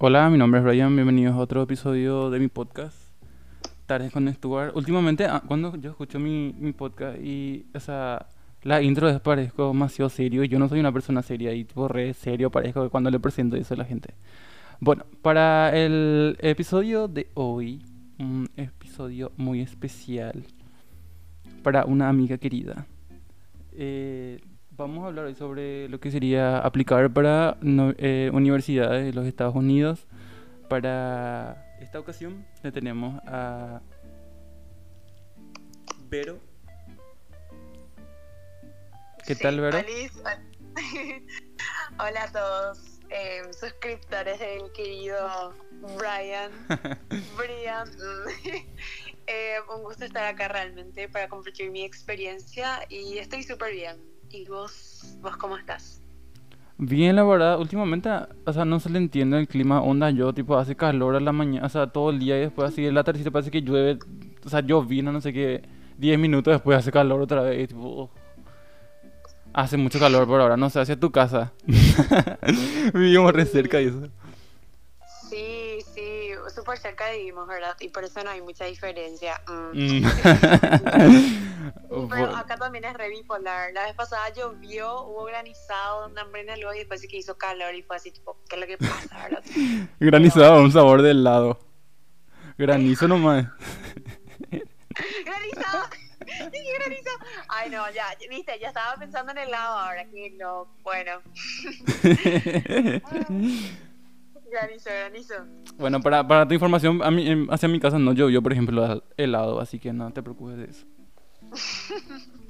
Hola, mi nombre es Brian, bienvenidos a otro episodio de mi podcast, Tardes con Stuart. Últimamente, ah, cuando yo escucho mi, mi podcast y, o sea, la intro es parezco demasiado serio yo no soy una persona seria y tipo re serio parezco cuando le presento eso a la gente. Bueno, para el episodio de hoy, un episodio muy especial para una amiga querida. Eh, vamos a hablar hoy sobre lo que sería aplicar para no- eh, universidades de los Estados Unidos. Para esta ocasión le tenemos a Vero. ¿Qué Sí, tal, Vero? Hola a todos, eh, suscriptores del querido Brian. Brian. Eh, un gusto estar acá realmente para compartir mi experiencia y estoy súper bien. ¿Y vos, vos cómo estás? Bien, la verdad, últimamente, o sea, no se le entiende el clima, onda, yo, tipo, hace calor a la mañana, o sea, todo el día y después así, en la tardecita parece que llueve, o sea, llovina, no sé qué, 10 minutos después hace calor otra vez, tipo, hace mucho calor por ahora, no sé, hacia tu casa, vivimos re cerca y eso. Súper cerca vivimos, ¿verdad? Y por eso no hay mucha diferencia. Mm. Mm. Pero acá también es re bipolar. La vez pasada llovió, hubo granizado, una hambrena luego y después sí que hizo calor y fue así, tipo, ¿qué es lo que pasa, verdad? Granizado, un sabor de helado, granizo nomás. ¡Granizado! Ay, no, ya, viste, ya estaba pensando en el helado ahora, que no, bueno, granizo, granizo. Bueno, para, para tu información, a mí, hacia mi casa no llovió, por ejemplo, helado, así que no te preocupes de eso.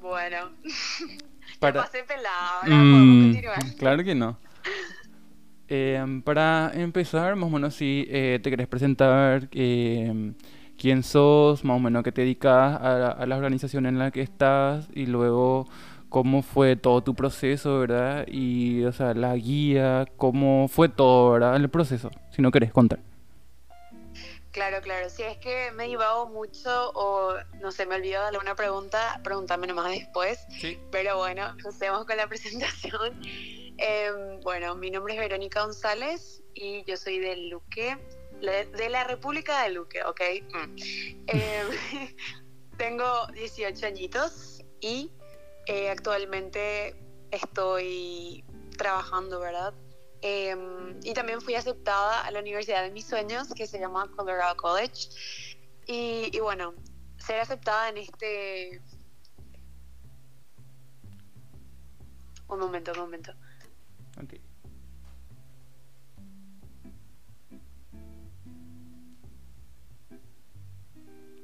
Bueno, Para- pasé pelada, ahora Mm, continuar. claro que no. Em, para empezar, más o menos, si eh, te querés presentar, em, quién sos, más o menos, qué te dedicas, a, a la organización en la que estás y luego cómo fue todo tu proceso, ¿verdad? Y, o sea, la guía, cómo fue todo, ¿verdad? El proceso, si no querés contar. Claro, claro. Si es que me divago mucho o no sé, me olvido de alguna pregunta, pregúntame nomás después. Sí. Pero bueno, empecemos con la presentación. Em, bueno, mi nombre es Verónica González y yo soy de Luque, de la República de Luque, ¿ok? Mm. Em, tengo 18 añitos y eh, actualmente estoy trabajando, ¿verdad? Em, y también fui aceptada a la universidad de mis sueños, que se llama Colorado College. Y, bueno, ser aceptada en este... Un momento, un momento. Ok.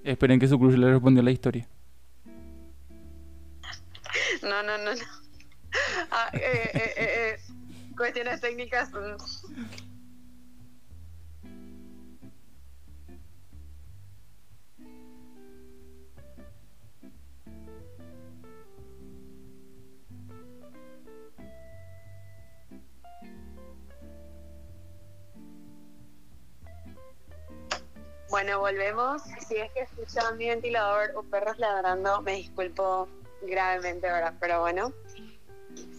Esperen que su cruz le respondió la historia. No, no, no, no. Ah, eh, eh, eh, eh, Cuestiones técnicas. mm. Bueno, volvemos. Si es que escuchan mi ventilador o perros ladrando, me disculpo gravemente, ¿verdad? Pero bueno.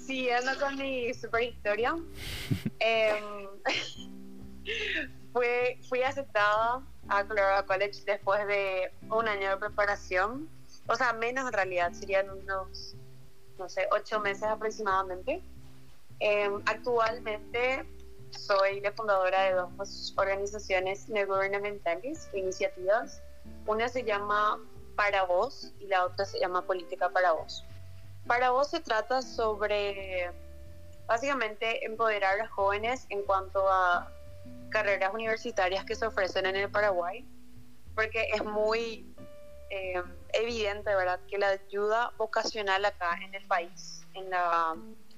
Siguiendo con mi super historia. em, fue, fui aceptada a Colorado College después de un año de preparación. O sea, menos en realidad, serían unos, no sé, ocho meses aproximadamente. Em, actualmente soy la fundadora de dos organizaciones no gubernamentales, iniciativas. Una se llama Para Vos y la otra se llama Política para Vos. Para Vos se trata sobre básicamente empoderar a los jóvenes en cuanto a carreras universitarias que se ofrecen en el Paraguay, porque es muy eh, evidente, ¿verdad?, que la ayuda vocacional acá en el país, en la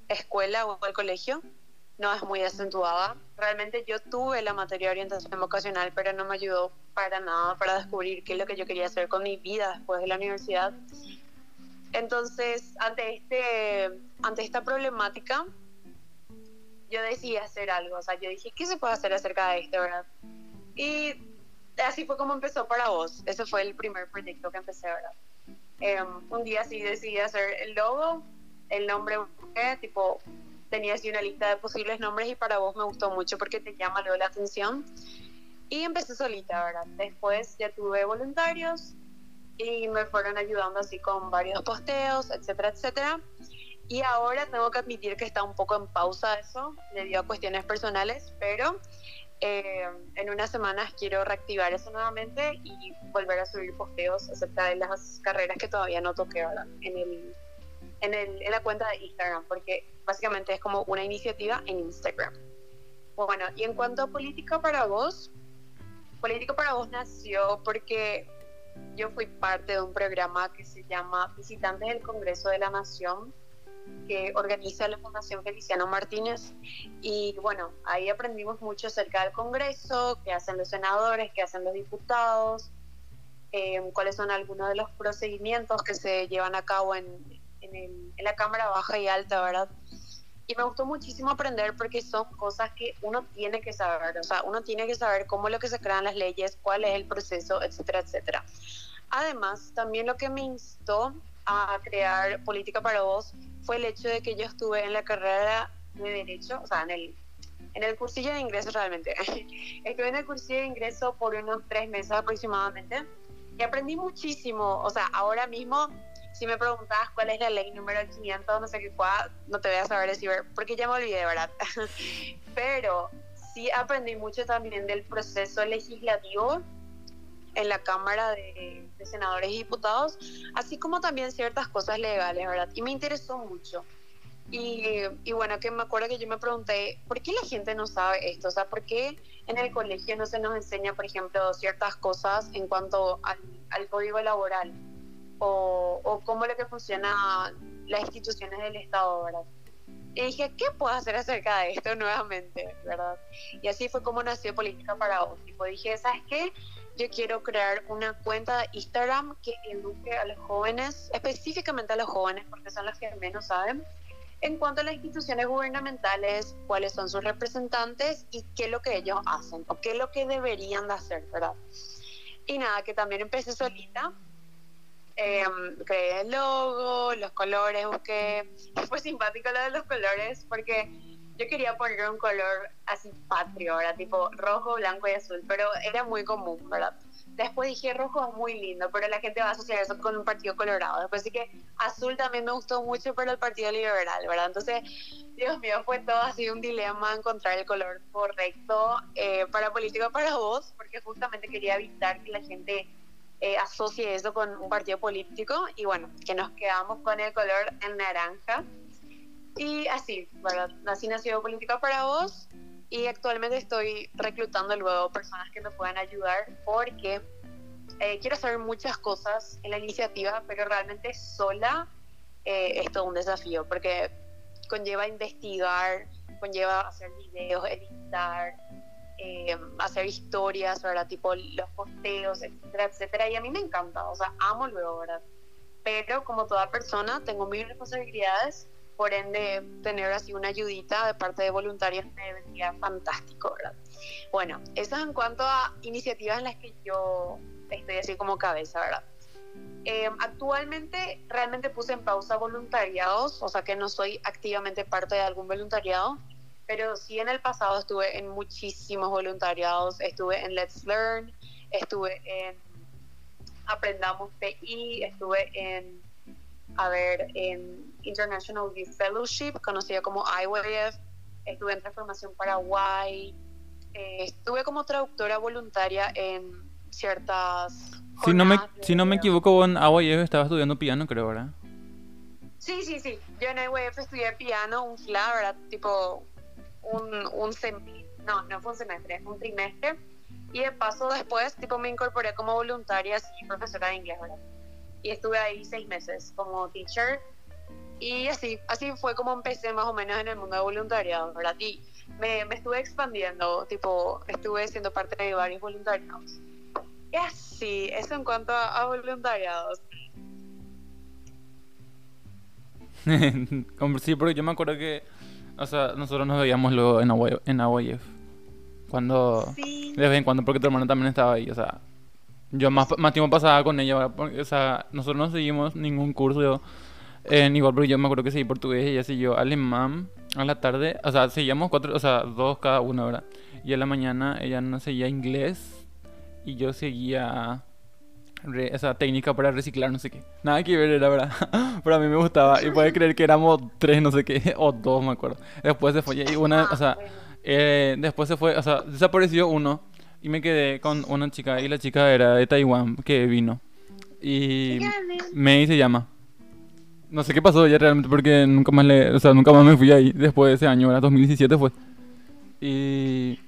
escuela o el colegio, no es muy acentuada. Realmente yo tuve la materia de orientación vocacional, pero no me ayudó para nada para descubrir qué es lo que yo quería hacer con mi vida después de la universidad. Entonces, ante, este, ante esta problemática, yo decidí hacer algo. O sea, yo dije, ¿qué se puede hacer acerca de esto, verdad? Y así fue como empezó para vos. Ese fue el primer proyecto que empecé, ¿verdad? Eh, un día sí decidí hacer el logo, el nombre, busqué, tipo, tenía así una lista de posibles nombres y para vos me gustó mucho porque te llama luego la atención. Y empecé solita, ¿verdad? Después ya tuve voluntarios y me fueron ayudando así con varios posteos, etcétera, etcétera. Y ahora tengo que admitir que está un poco en pausa eso, debido a cuestiones personales, pero eh, en unas semanas quiero reactivar eso nuevamente y volver a subir posteos acerca de las carreras que todavía no toqué ahora en, el, en, el, en la cuenta de Instagram, porque básicamente es como una iniciativa en Instagram. Bueno, y en cuanto a Política para Vos, Política para Vos nació porque yo fui parte de un programa que se llama Visitantes del Congreso de la Nación, que organiza la Fundación Feliciano Martínez. Y bueno, ahí aprendimos mucho acerca del Congreso, qué hacen los senadores, qué hacen los diputados, eh, cuáles son algunos de los procedimientos que se llevan a cabo en, en, la Cámara Baja y Alta, ¿verdad? Y me gustó muchísimo aprender porque son cosas que uno tiene que saber, o sea, uno tiene que saber cómo es lo que se crean las leyes, cuál es el proceso, etcétera, etcétera. Además, también lo que me instó a crear Política para Vos fue el hecho de que yo estuve en la carrera de Derecho, o sea, en el, en el cursillo de ingreso realmente. estuve en el cursillo de ingreso por unos tres meses aproximadamente y aprendí muchísimo. O sea, ahora mismo, si me preguntabas cuál es la ley número 500, no sé qué cuál, no te voy a saber decir, porque ya me olvidé, ¿verdad? Pero sí aprendí mucho también del proceso legislativo en la Cámara de, Senadores y Diputados, así como también ciertas cosas legales, ¿verdad? Y me interesó mucho. Y, bueno, que me acuerdo que yo me pregunté, ¿por qué la gente no sabe esto? O sea, ¿por qué en el colegio no se nos enseña, por ejemplo, ciertas cosas en cuanto al, código laboral? O, o cómo lo que funciona las instituciones del Estado, ¿verdad? Y dije, ¿qué puedo hacer acerca de esto nuevamente, verdad? Y así fue como nació Política para Vos. Tipo, dije, ¿sabes qué? yo quiero crear una cuenta de Instagram que eduque a los jóvenes, específicamente a los jóvenes, porque son los que menos saben, en cuanto a las instituciones gubernamentales, cuáles son sus representantes y qué es lo que ellos hacen o qué es lo que deberían de hacer, ¿verdad? Y nada, que también empecé solita. Eh, creé el logo, los colores, busqué. Fue simpático lo de los colores porque yo quería poner un color así patrio, ¿verdad? Tipo rojo, blanco y azul, pero era muy común, ¿verdad? Después dije rojo es muy lindo, pero la gente va a asociar eso con un partido colorado. Después sí que azul también me gustó mucho, pero el partido liberal, ¿verdad? Entonces, Dios mío, fue todo así un dilema encontrar el color correcto eh, para político para vos, porque justamente quería evitar que la gente eh, asocie eso con un partido político y bueno, que nos quedamos con el color en naranja. Y así, ¿verdad? Así nació Política para Vos y actualmente estoy reclutando luego personas que me puedan ayudar porque eh, quiero hacer muchas cosas en la iniciativa, pero realmente sola eh, es todo un desafío porque conlleva investigar, conlleva hacer videos, editar, eh, hacer historias, ¿verdad? Tipo los posteos, etcétera, etcétera. Y a mí me encanta, o sea, amo luego, ¿verdad? Pero como toda persona, tengo mil responsabilidades por ende tener así una ayudita de parte de voluntarios me vendría fantástico, ¿verdad? Bueno, eso en cuanto a iniciativas en las que yo estoy así como cabeza, ¿verdad? Em, actualmente realmente puse en pausa voluntariados, o sea que no soy activamente parte de algún voluntariado, pero sí en el pasado estuve en muchísimos voluntariados, estuve en Let's Learn, estuve en Aprendamos PI, estuve en a ver, en International Youth Fellowship, conocida como IWF, estuve en Transformación Paraguay, eh, estuve como traductora voluntaria en ciertas... Si no, me, si no me equivoco, en IWF estaba estudiando piano, creo, ¿verdad? Sí, sí, sí. Yo en IWF estudié piano, un FLA, ¿verdad? Tipo un, un semestre, no, no fue un semestre, un trimestre. Y de paso después, tipo, me incorporé como voluntaria y profesora de inglés, ¿verdad? y estuve ahí seis meses como teacher y así, así fue como empecé más o menos en el mundo de voluntariado, ¿verdad? Y me, me estuve expandiendo, tipo, estuve siendo parte de varios voluntariados. Y así, eso en cuanto a, voluntariados. sí, porque yo me acuerdo que, o sea, nosotros nos veíamos luego en AYF. En cuando, de vez en cuando, porque tu hermano también estaba ahí, o sea, yo más, más tiempo pasaba con ella, o sea, nosotros no seguimos ningún curso en igual, porque yo me acuerdo que seguí portugués y ella siguió alemán a la tarde, o sea, seguíamos cuatro, o sea, dos cada uno, ¿verdad? Y a la mañana ella no seguía inglés y yo seguía esa técnica para reciclar, no sé qué. Nada que ver, era verdad. Pero a mí me gustaba. Y puede creer que éramos tres, no sé qué, o dos, me acuerdo. Después se fue, y una, o sea, eh, después se fue, o sea, desapareció uno. Y me quedé con una chica, y la chica era de Taiwán, que vino. Y Mei se llama. No sé qué pasó ya realmente porque nunca más le, o sea, nunca más me fui ahí después de ese año, era 2017 fue. Y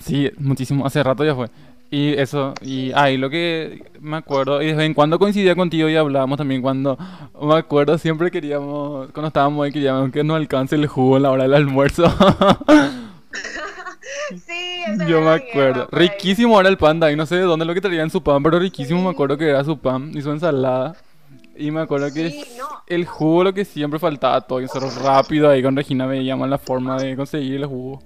Sí, muchísimo, hace rato ya fue. Y eso, y ahí lo que me acuerdo, y de vez en cuando coincidía contigo y hablábamos también cuando, me acuerdo, siempre queríamos, cuando estábamos ahí, queríamos que nos alcance el jugo en la hora del almuerzo. sí, Yo me acuerdo. Riquísimo era el panda, y no sé de dónde lo que traían su pan, pero riquísimo me acuerdo que era su pan y su ensalada. Y me acuerdo que el jugo lo que siempre faltaba todo, y eso rápido ahí con Regina veíamos la forma de conseguir el jugo.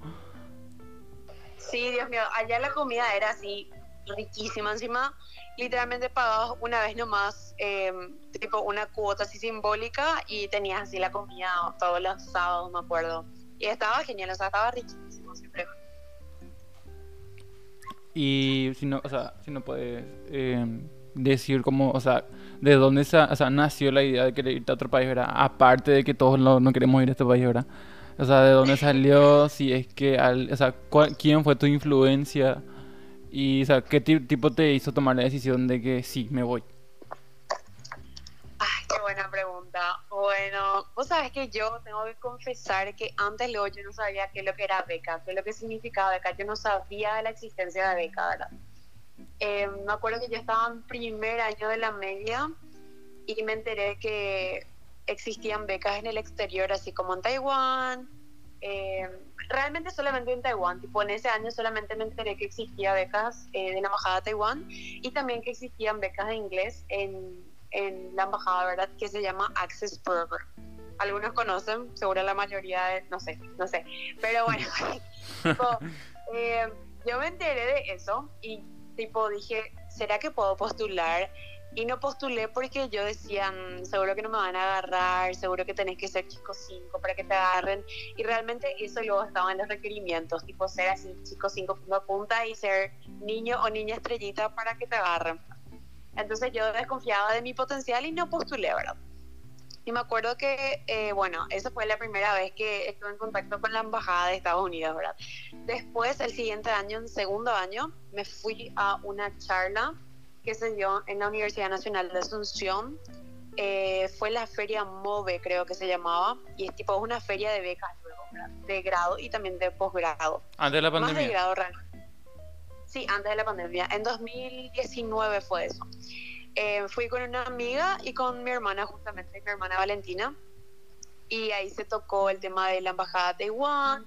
Sí, Dios mío, allá la comida era así riquísima. Encima, literalmente pagabas una vez nomás, em, tipo una cuota así simbólica y tenías así la comida todos los sábados, me acuerdo. Y estaba genial, o sea, estaba riquísimo siempre. Y si no, o sea, si no puedes em, decir cómo, o sea, de dónde o sea, nació la idea de querer irte a otro país, ¿verdad? Aparte de que todos no queremos ir a este país, ¿verdad? O sea, de dónde salió, si es que, al, o sea, quién fue tu influencia y, o sea, qué tipo te hizo tomar la decisión de que sí, me voy. Ay, qué buena pregunta. Bueno, vos sabes que yo tengo que confesar que antes luego yo no sabía qué es lo que era beca, qué es lo que significaba beca. Yo no sabía de la existencia de beca, ¿verdad? Eh, me acuerdo que yo estaba en primer año de la media y me enteré que existían becas en el exterior, así como en Taiwán. Eh, realmente solamente en Taiwán, tipo en ese año solamente me enteré que existía becas eh, de la embajada de Taiwán y también que existían becas de inglés en, en la embajada, ¿verdad? Que se llama Access Program. Algunos conocen, seguro la mayoría, no sé, no sé. Pero bueno, eh, yo me enteré de eso y tipo dije, ¿será que puedo postular? Y no postulé porque yo decía, mm, seguro que no me van a agarrar, seguro que tenés que ser chico 5 para que te agarren. Y realmente eso luego estaba en los requerimientos, tipo ser así chico 5 punta a punta y ser niño o niña estrellita para que te agarren. Entonces yo desconfiaba de mi potencial y no postulé, ¿verdad? Y me acuerdo que, eh, bueno, esa fue la primera vez que estuve en contacto con la Embajada de Estados Unidos, ¿verdad? Después, el siguiente año, en segundo año, me fui a una charla que se dio en la Universidad Nacional de Asunción. Eh, fue la feria MOVE, creo que se llamaba, y es tipo una feria de becas luego, de grado y también de posgrado. Antes de la pandemia. Más de grado Sí, antes de la pandemia. En 2019 fue eso. Eh, fui con una amiga y con mi hermana, justamente, mi hermana Valentina, y ahí se tocó el tema de la embajada de Taiwán,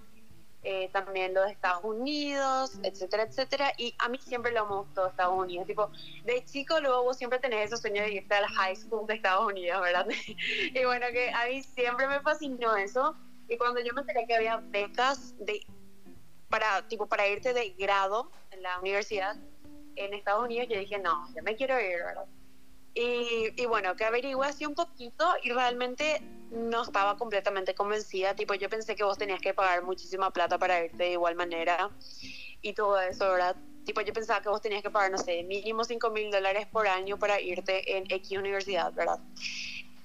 eh, también los de Estados Unidos, etcétera, etcétera. Y a mí siempre lo hemos gustado Estados Unidos. Tipo, de chico luego vos siempre tenés esos sueños de irte a la high school de Estados Unidos, ¿verdad? y bueno, que a mí siempre me fascinó eso. Y cuando yo me enteré que había becas de para tipo para irte de grado en la universidad en Estados Unidos, yo dije, no, yo me quiero ir, ¿verdad? Y, y bueno, que averigué así un poquito y realmente no estaba completamente convencida. Tipo, yo pensé que vos tenías que pagar muchísima plata para irte de igual manera y todo eso, ¿verdad? Tipo, yo pensaba que vos tenías que pagar, no sé, mínimo 5 mil dólares por año para irte en X universidad, ¿verdad?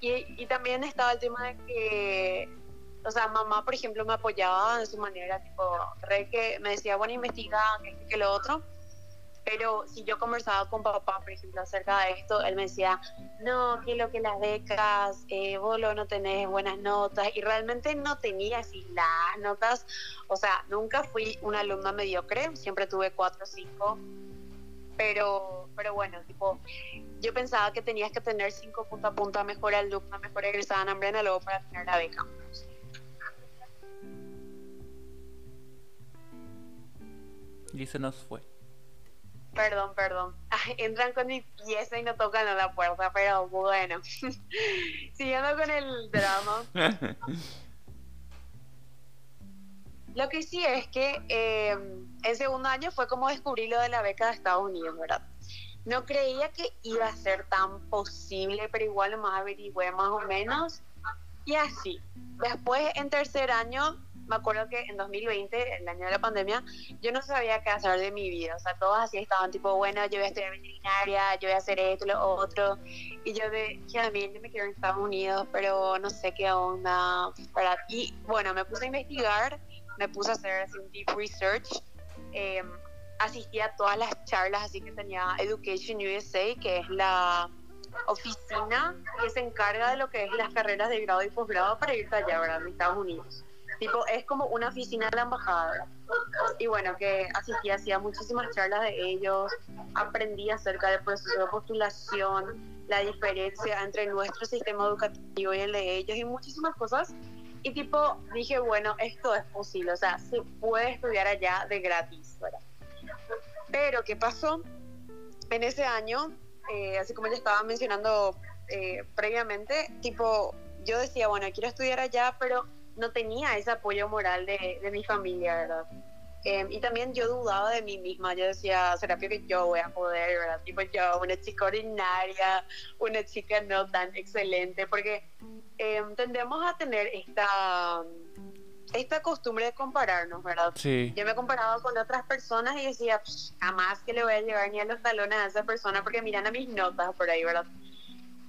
Y, y también estaba el tema de que, o sea, mamá, por ejemplo, me apoyaba de su manera, tipo, re que me decía, bueno, investiga, que, que lo otro pero si yo conversaba con papá, por ejemplo, acerca de esto, él me decía, no, que lo que las becas, eh, vos no tenés buenas notas, y realmente no tenía así las notas, o sea, nunca fui una alumna mediocre, siempre tuve cuatro o cinco, pero, pero bueno, tipo, yo pensaba que tenías que tener cinco punta a punta mejor alumna, mejor egresada en hambre luego para tener la beca. Y se nos fue. Perdón, perdón. entran con mi pieza y no tocan a la puerta, pero bueno. Siguiendo con el drama. Lo que sí es que eh, en segundo año fue como descubrí lo de la beca de Estados Unidos, ¿verdad? No creía que iba a ser tan posible, pero igual lo más averigüé más o menos. Y así. Después, en tercer año, me acuerdo que en 2020, el año de la pandemia, yo no sabía qué hacer de mi vida. O sea, todos así estaban tipo, bueno, yo voy a estudiar veterinaria, yo voy a hacer esto, lo otro. Y yo de, también me quiero en Estados Unidos, pero no sé qué onda. Y bueno, me puse a investigar, me puse a hacer así, un deep research. Eh, asistí a todas las charlas así que tenía Education USA, que es la oficina que se encarga de lo que es las carreras de grado y posgrado para irte allá, ¿verdad? En Estados Unidos. Tipo, es como una oficina de la embajada. Y bueno, que asistí, hacía muchísimas charlas de ellos, aprendí acerca del proceso de postulación, la diferencia entre nuestro sistema educativo y el de ellos y muchísimas cosas. Y tipo, dije, bueno, esto es posible, o sea, se puede estudiar allá de gratis, ¿verdad? Pero, ¿qué pasó? En ese año, eh, así como ya estaba mencionando eh, previamente, tipo, yo decía, bueno, quiero estudiar allá, pero no tenía ese apoyo moral de, de mi familia, ¿verdad? Eh, y también yo dudaba de mí misma, yo decía, ¿será que yo voy a poder, verdad? Tipo yo, una chica ordinaria, una chica no tan excelente, porque eh, tendemos a tener esta, esta costumbre de compararnos, ¿verdad? Sí. Yo me comparaba con otras personas y decía, jamás que le voy a llevar ni a los talones a esa persona porque miran a mis notas por ahí, ¿verdad?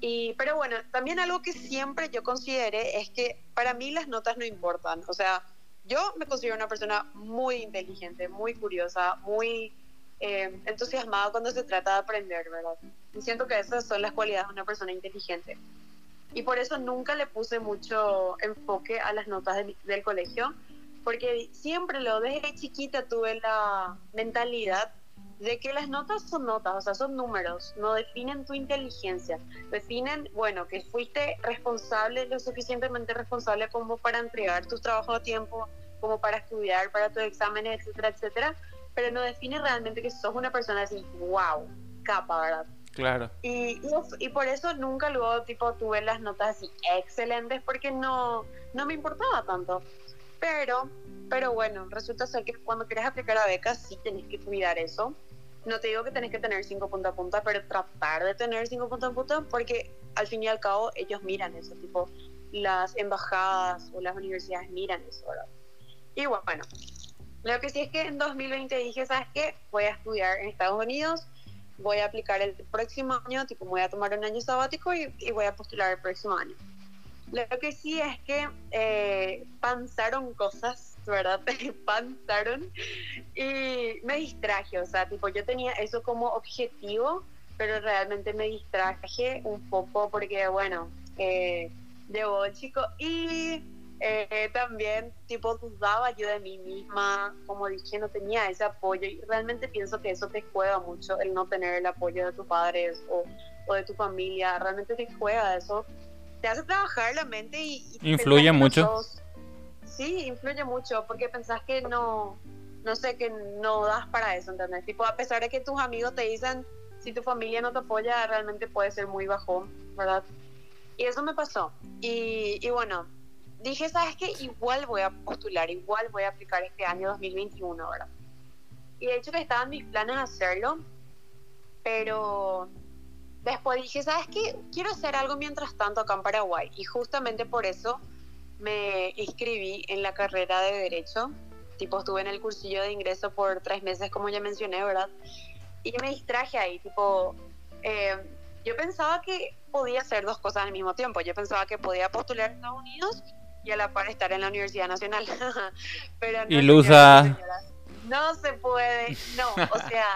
Y, pero bueno, también algo que siempre yo consideré es que para mí las notas no importan. O sea, yo me considero una persona muy inteligente, muy curiosa, muy eh, entusiasmada cuando se trata de aprender, ¿verdad? Y siento que esas son las cualidades de una persona inteligente. Y por eso nunca le puse mucho enfoque a las notas de, del colegio, porque siempre lo desde chiquita tuve la mentalidad de que las notas son notas, o sea, son números, no definen tu inteligencia, definen, bueno, que fuiste responsable, lo suficientemente responsable como para entregar tus trabajos a tiempo, como para estudiar para tus exámenes, etcétera, etcétera, pero no define realmente que sos una persona así, wow, capa, ¿verdad? Claro. Y, y, y, por eso nunca luego tipo tuve las notas así excelentes porque no, no me importaba tanto. Pero, pero bueno, resulta ser que cuando quieres aplicar a becas sí tenés que cuidar eso. No te digo que tenés que tener cinco punta a punta, pero tratar de tener cinco punta a punta porque al fin y al cabo ellos miran eso, tipo las embajadas o las universidades miran eso. Y bueno, lo que sí es que en 2020 dije, ¿sabes qué? Voy a estudiar en Estados Unidos, voy a aplicar el próximo año, tipo voy a tomar un año sabático y, voy a postular el próximo año. Lo que sí es que eh, cosas, ¿verdad? panzaron y me distraje, o sea, tipo yo tenía eso como objetivo, pero realmente me distraje un poco porque, bueno, eh, llegó el chico. Y eh, también tipo dudaba yo de mí misma, como dije, no tenía ese apoyo. Y realmente pienso que eso te juega mucho, el no tener el apoyo de tus padres o, o de tu familia, realmente te juega eso. Te hace trabajar la mente y... y influye mucho. Sí, influye mucho porque pensás que no, no sé, que no das para eso, ¿entendés? Tipo, a pesar de que tus amigos te dicen, si tu familia no te apoya, realmente puede ser muy bajón, ¿verdad? Y eso me pasó. Y, y bueno, dije, ¿sabes qué? Igual voy a postular, igual voy a aplicar este año 2021, ¿verdad? Y de hecho que estaban mis planes hacerlo, pero después dije, ¿sabes qué? Quiero hacer algo mientras tanto acá en Paraguay. Y justamente por eso me inscribí en la carrera de Derecho. Tipo, estuve en el cursillo de ingreso por tres meses, como ya mencioné, ¿verdad? Y me distraje ahí, tipo, eh, yo pensaba que podía hacer dos cosas al mismo tiempo. Yo pensaba que podía postular en Estados Unidos y a la par estar en la Universidad Nacional. Pero no, Ilusa. No se puede, no, o sea,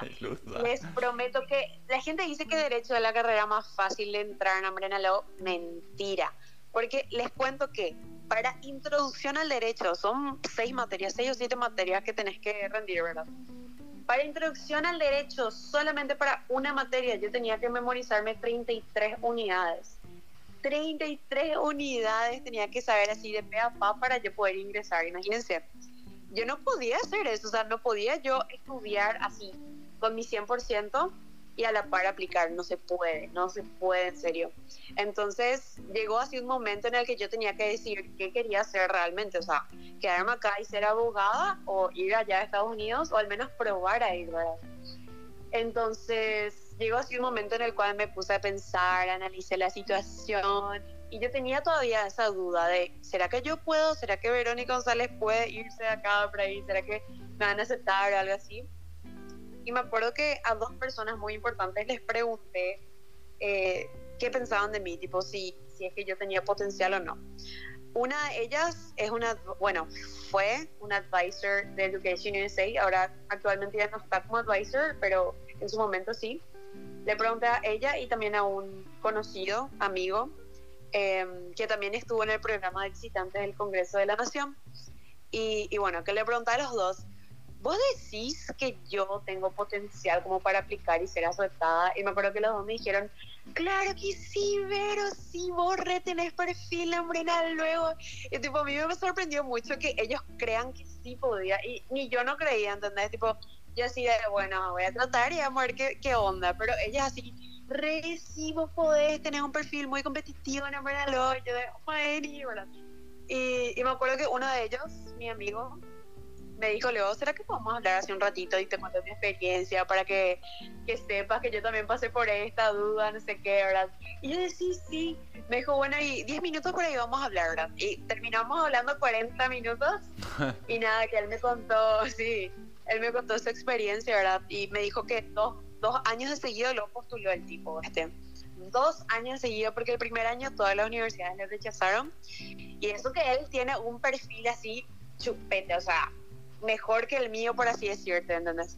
les prometo que la gente dice que derecho es la carrera más fácil de entrar en Law, mentira, porque les cuento que para introducción al derecho son seis materias, seis o siete materias que tenés que rendir, ¿verdad? Para introducción al derecho, solamente para una materia yo tenía que memorizarme 33 unidades. 33 unidades tenía que saber así de pe a pa para yo poder ingresar, imagínense yo no podía hacer eso, o sea, no podía yo estudiar así con mi 100% y a la par aplicar, no se puede, no se puede en serio. Entonces llegó así un momento en el que yo tenía que decidir qué quería hacer realmente, o sea, quedarme acá y ser abogada o ir allá a Estados Unidos o al menos probar a ir, ¿verdad? Entonces llegó así un momento en el cual me puse a pensar, analicé la situación Y yo tenía todavía esa duda de, ¿será que yo puedo? ¿Será que Verónica González puede irse de acá por ahí? ¿Será que me van a aceptar o algo así? Y me acuerdo que a dos personas muy importantes les pregunté eh, qué pensaban de mí, tipo si, si es que yo tenía potencial o no. Una de ellas es una, bueno, fue una advisor de Education USA, ahora actualmente ya no está como advisor, pero en su momento sí. Le pregunté a ella y también a un conocido, amigo, em, que también estuvo en el programa de visitantes del Congreso de la Nación. Y, y bueno, que le pregunté a los dos, ¿vos decís que yo tengo potencial como para aplicar y ser aceptada? Y me acuerdo que los dos me dijeron, claro que sí, pero sí, vos tenés perfil, hombre, nada, luego. Y tipo, a mí me sorprendió mucho que ellos crean que sí podía, y ni yo no creía, ¿entendés? Tipo, yo así de, bueno, voy a tratar y vamos a ver qué, qué onda, pero ellas así, re, sí, podés tener un perfil muy competitivo, no, luego, yo de, bueno, y, y me acuerdo que uno de ellos, mi amigo, me dijo, Leo, ¿será que podemos hablar hace un ratito y te cuento mi experiencia para que, que, sepas que yo también pasé por esta duda, no sé qué, ¿verdad? Y yo decía, sí, sí. Me dijo, bueno, y 10 minutos por ahí vamos a hablar, ¿verdad? Y terminamos hablando 40 minutos y nada, que él me contó, sí, él me contó su experiencia, ¿verdad? Y me dijo que dos, dos años de seguido lo postuló el tipo, este dos años de seguido porque el primer año todas las universidades le rechazaron y eso que él tiene un perfil así chupete, o sea, mejor que el mío, por así decirte, ¿entendés?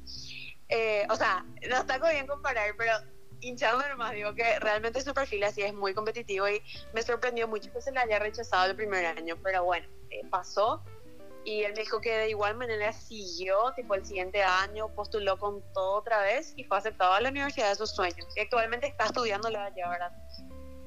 Eh, o sea, no está bien comparar, pero hinchando nomás digo que realmente su perfil así es muy competitivo y me sorprendió mucho que se le haya rechazado el primer año, pero bueno, eh, pasó y él me dijo que de igual manera siguió, tipo el siguiente año postuló con todo otra vez y fue aceptado a la universidad de sus sueños y actualmente está estudiando la allá, ¿verdad?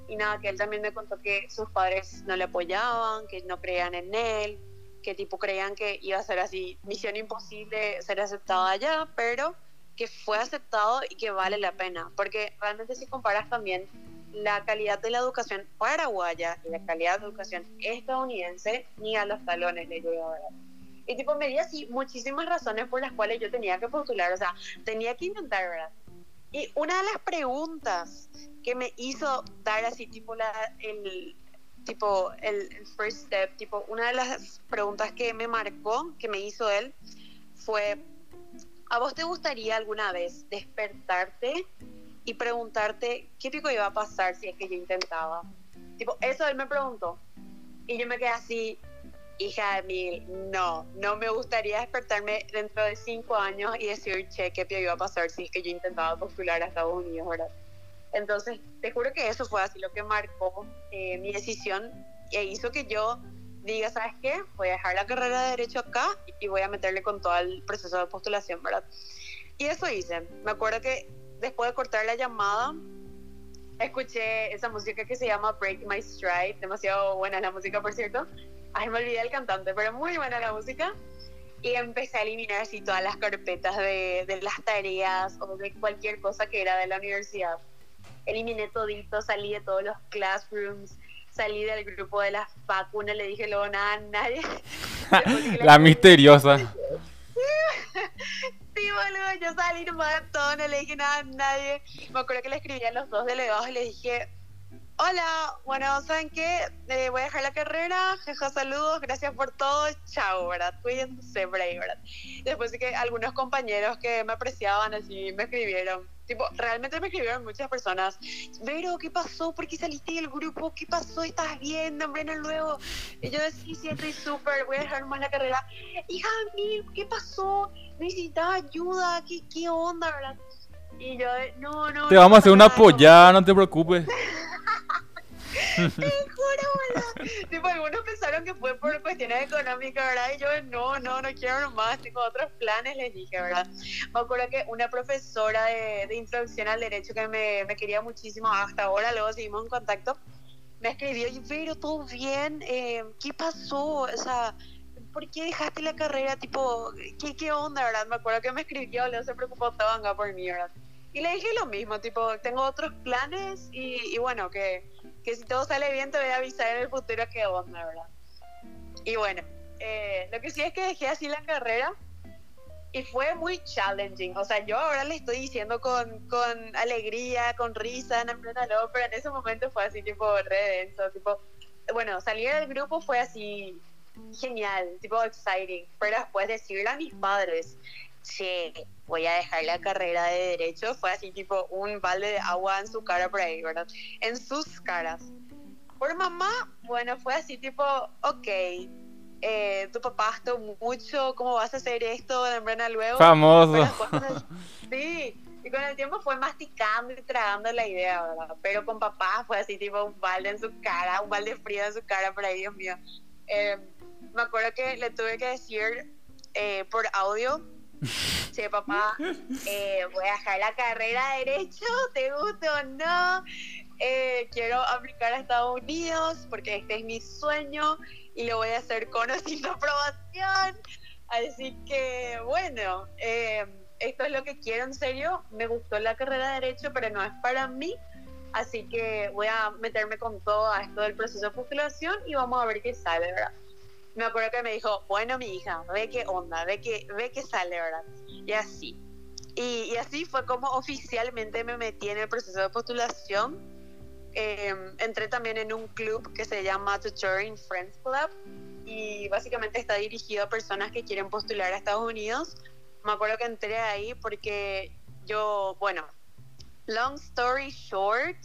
Y nada, que él también me contó que sus padres no le apoyaban, que no creían en él, que tipo creían que iba a ser así, misión imposible ser aceptado allá, pero que fue aceptado y que vale la pena, porque realmente si comparas también la calidad de la educación paraguaya y la calidad de la educación estadounidense, ni a los talones le ¿verdad? Y tipo, me di así muchísimas razones por las cuales yo tenía que postular, o sea, tenía que intentar, ¿verdad? Y una de las preguntas que me hizo dar así, tipo, la, el, tipo el, first step, tipo una de las preguntas que me marcó, que me hizo él, fue, ¿a vos te gustaría alguna vez despertarte y preguntarte qué pico iba a pasar si es que yo intentaba? Tipo, eso él me preguntó. Y yo me quedé así, hija de mil, no, no me gustaría despertarme dentro de cinco años y decir, che, qué pico iba a pasar si es que yo intentaba postular a Estados Unidos, ¿verdad? Entonces, te juro que eso fue así lo que marcó eh, mi decisión e hizo que yo diga, ¿sabes qué? Voy a dejar la carrera de Derecho acá y voy a meterle con todo el proceso de postulación, ¿verdad? Y eso hice. Me acuerdo que después de cortar la llamada, escuché esa música que se llama Break My Stride, demasiado buena la música, por cierto. Ay, me olvidé el cantante, pero muy buena la música. Y empecé a eliminar así todas las carpetas de, de las tareas o de cualquier cosa que era de la universidad eliminé todito, salí de todos los classrooms, salí del grupo de las vacunas, le dije luego nada a nadie. la, misteriosa. sí, boludo, yo salí nomás de todo, no le dije nada a nadie. Me acuerdo que le escribí a los dos delegados y le dije, hola, bueno, ¿saben qué? Eh, voy a dejar la carrera, jeja, saludos, gracias por todo, chao, ¿verdad? Cuídense, Bray, ¿verdad? Después de que algunos compañeros que me apreciaban así me escribieron, tipo, realmente me escribieron muchas personas, Vero, ¿qué pasó? ¿Por qué saliste del grupo? ¿Qué pasó? ¿Estás bien? Hombre, no luego. Y yo decía, sí, estoy súper, voy a dejar más la carrera. Hija mí, ¿qué pasó? Necesitaba ayuda, ¿qué, qué onda, verdad? Y yo, no, no. Te vamos a hacer una apoyada, no te preocupes. Te juro, ¿verdad? tipo, algunos pensaron que fue por cuestiones económicas, ¿verdad? Y yo, no, no, no quiero más, tengo otros planes, les dije, ¿verdad? Me acuerdo que una profesora de, de introducción al derecho que me, me, quería muchísimo, hasta ahora, luego seguimos en contacto, me escribió, y pero todo bien, eh, ¿qué pasó? O sea, ¿por qué dejaste la carrera? Tipo, ¿qué, qué onda, verdad? Me acuerdo que me escribió, luego se preocupó todo por mí, ¿verdad? Y le dije lo mismo, tipo, tengo otros planes y, y bueno, que que si todo sale bien te voy a avisar en el futuro qué onda, ¿verdad? Y bueno, eh, lo que sí es que dejé así la carrera y fue muy challenging. O sea, yo ahora le estoy diciendo con, con alegría, con risa, en plena pero en ese momento fue así, tipo, re denso. Tipo, bueno, salir del grupo fue así genial, tipo, exciting. Pero después decirle a mis padres, che, voy a dejar la carrera de Derecho, fue así, tipo, un balde de agua en su cara por ahí, ¿verdad? En sus caras. Por mamá, bueno, fue así, tipo, ok eh, tu papá gastó mucho, ¿cómo vas a hacer esto de Brena luego? Famoso. sí, y con el tiempo fue masticando y tragando la idea, ¿verdad? Pero con papá fue así, tipo un balde en su cara, un balde frío en su cara, por ahí, Dios mío. Eh, me acuerdo que le tuve que decir eh, por audio, che, papá, eh, voy a dejar la carrera de Derecho, ¿te gusta o no? quiero aplicar a Estados Unidos porque este es mi sueño y lo voy a hacer con o sin aprobación. Así que bueno, eh, esto es lo que quiero en serio. Me gustó la carrera de Derecho, pero no es para mí. Así que voy a meterme con todo a esto del proceso de postulación y vamos a ver qué sale, ¿verdad? Me acuerdo que me dijo, bueno, mi hija, ve qué onda, ve qué, ve qué sale, ¿verdad? Y así. Y, y así fue como oficialmente me metí en el proceso de postulación eh, entré también en un club que se llama Tutoring Friends Club y básicamente está dirigido a personas que quieren postular a Estados Unidos. Me acuerdo que entré ahí porque yo, bueno, long story short,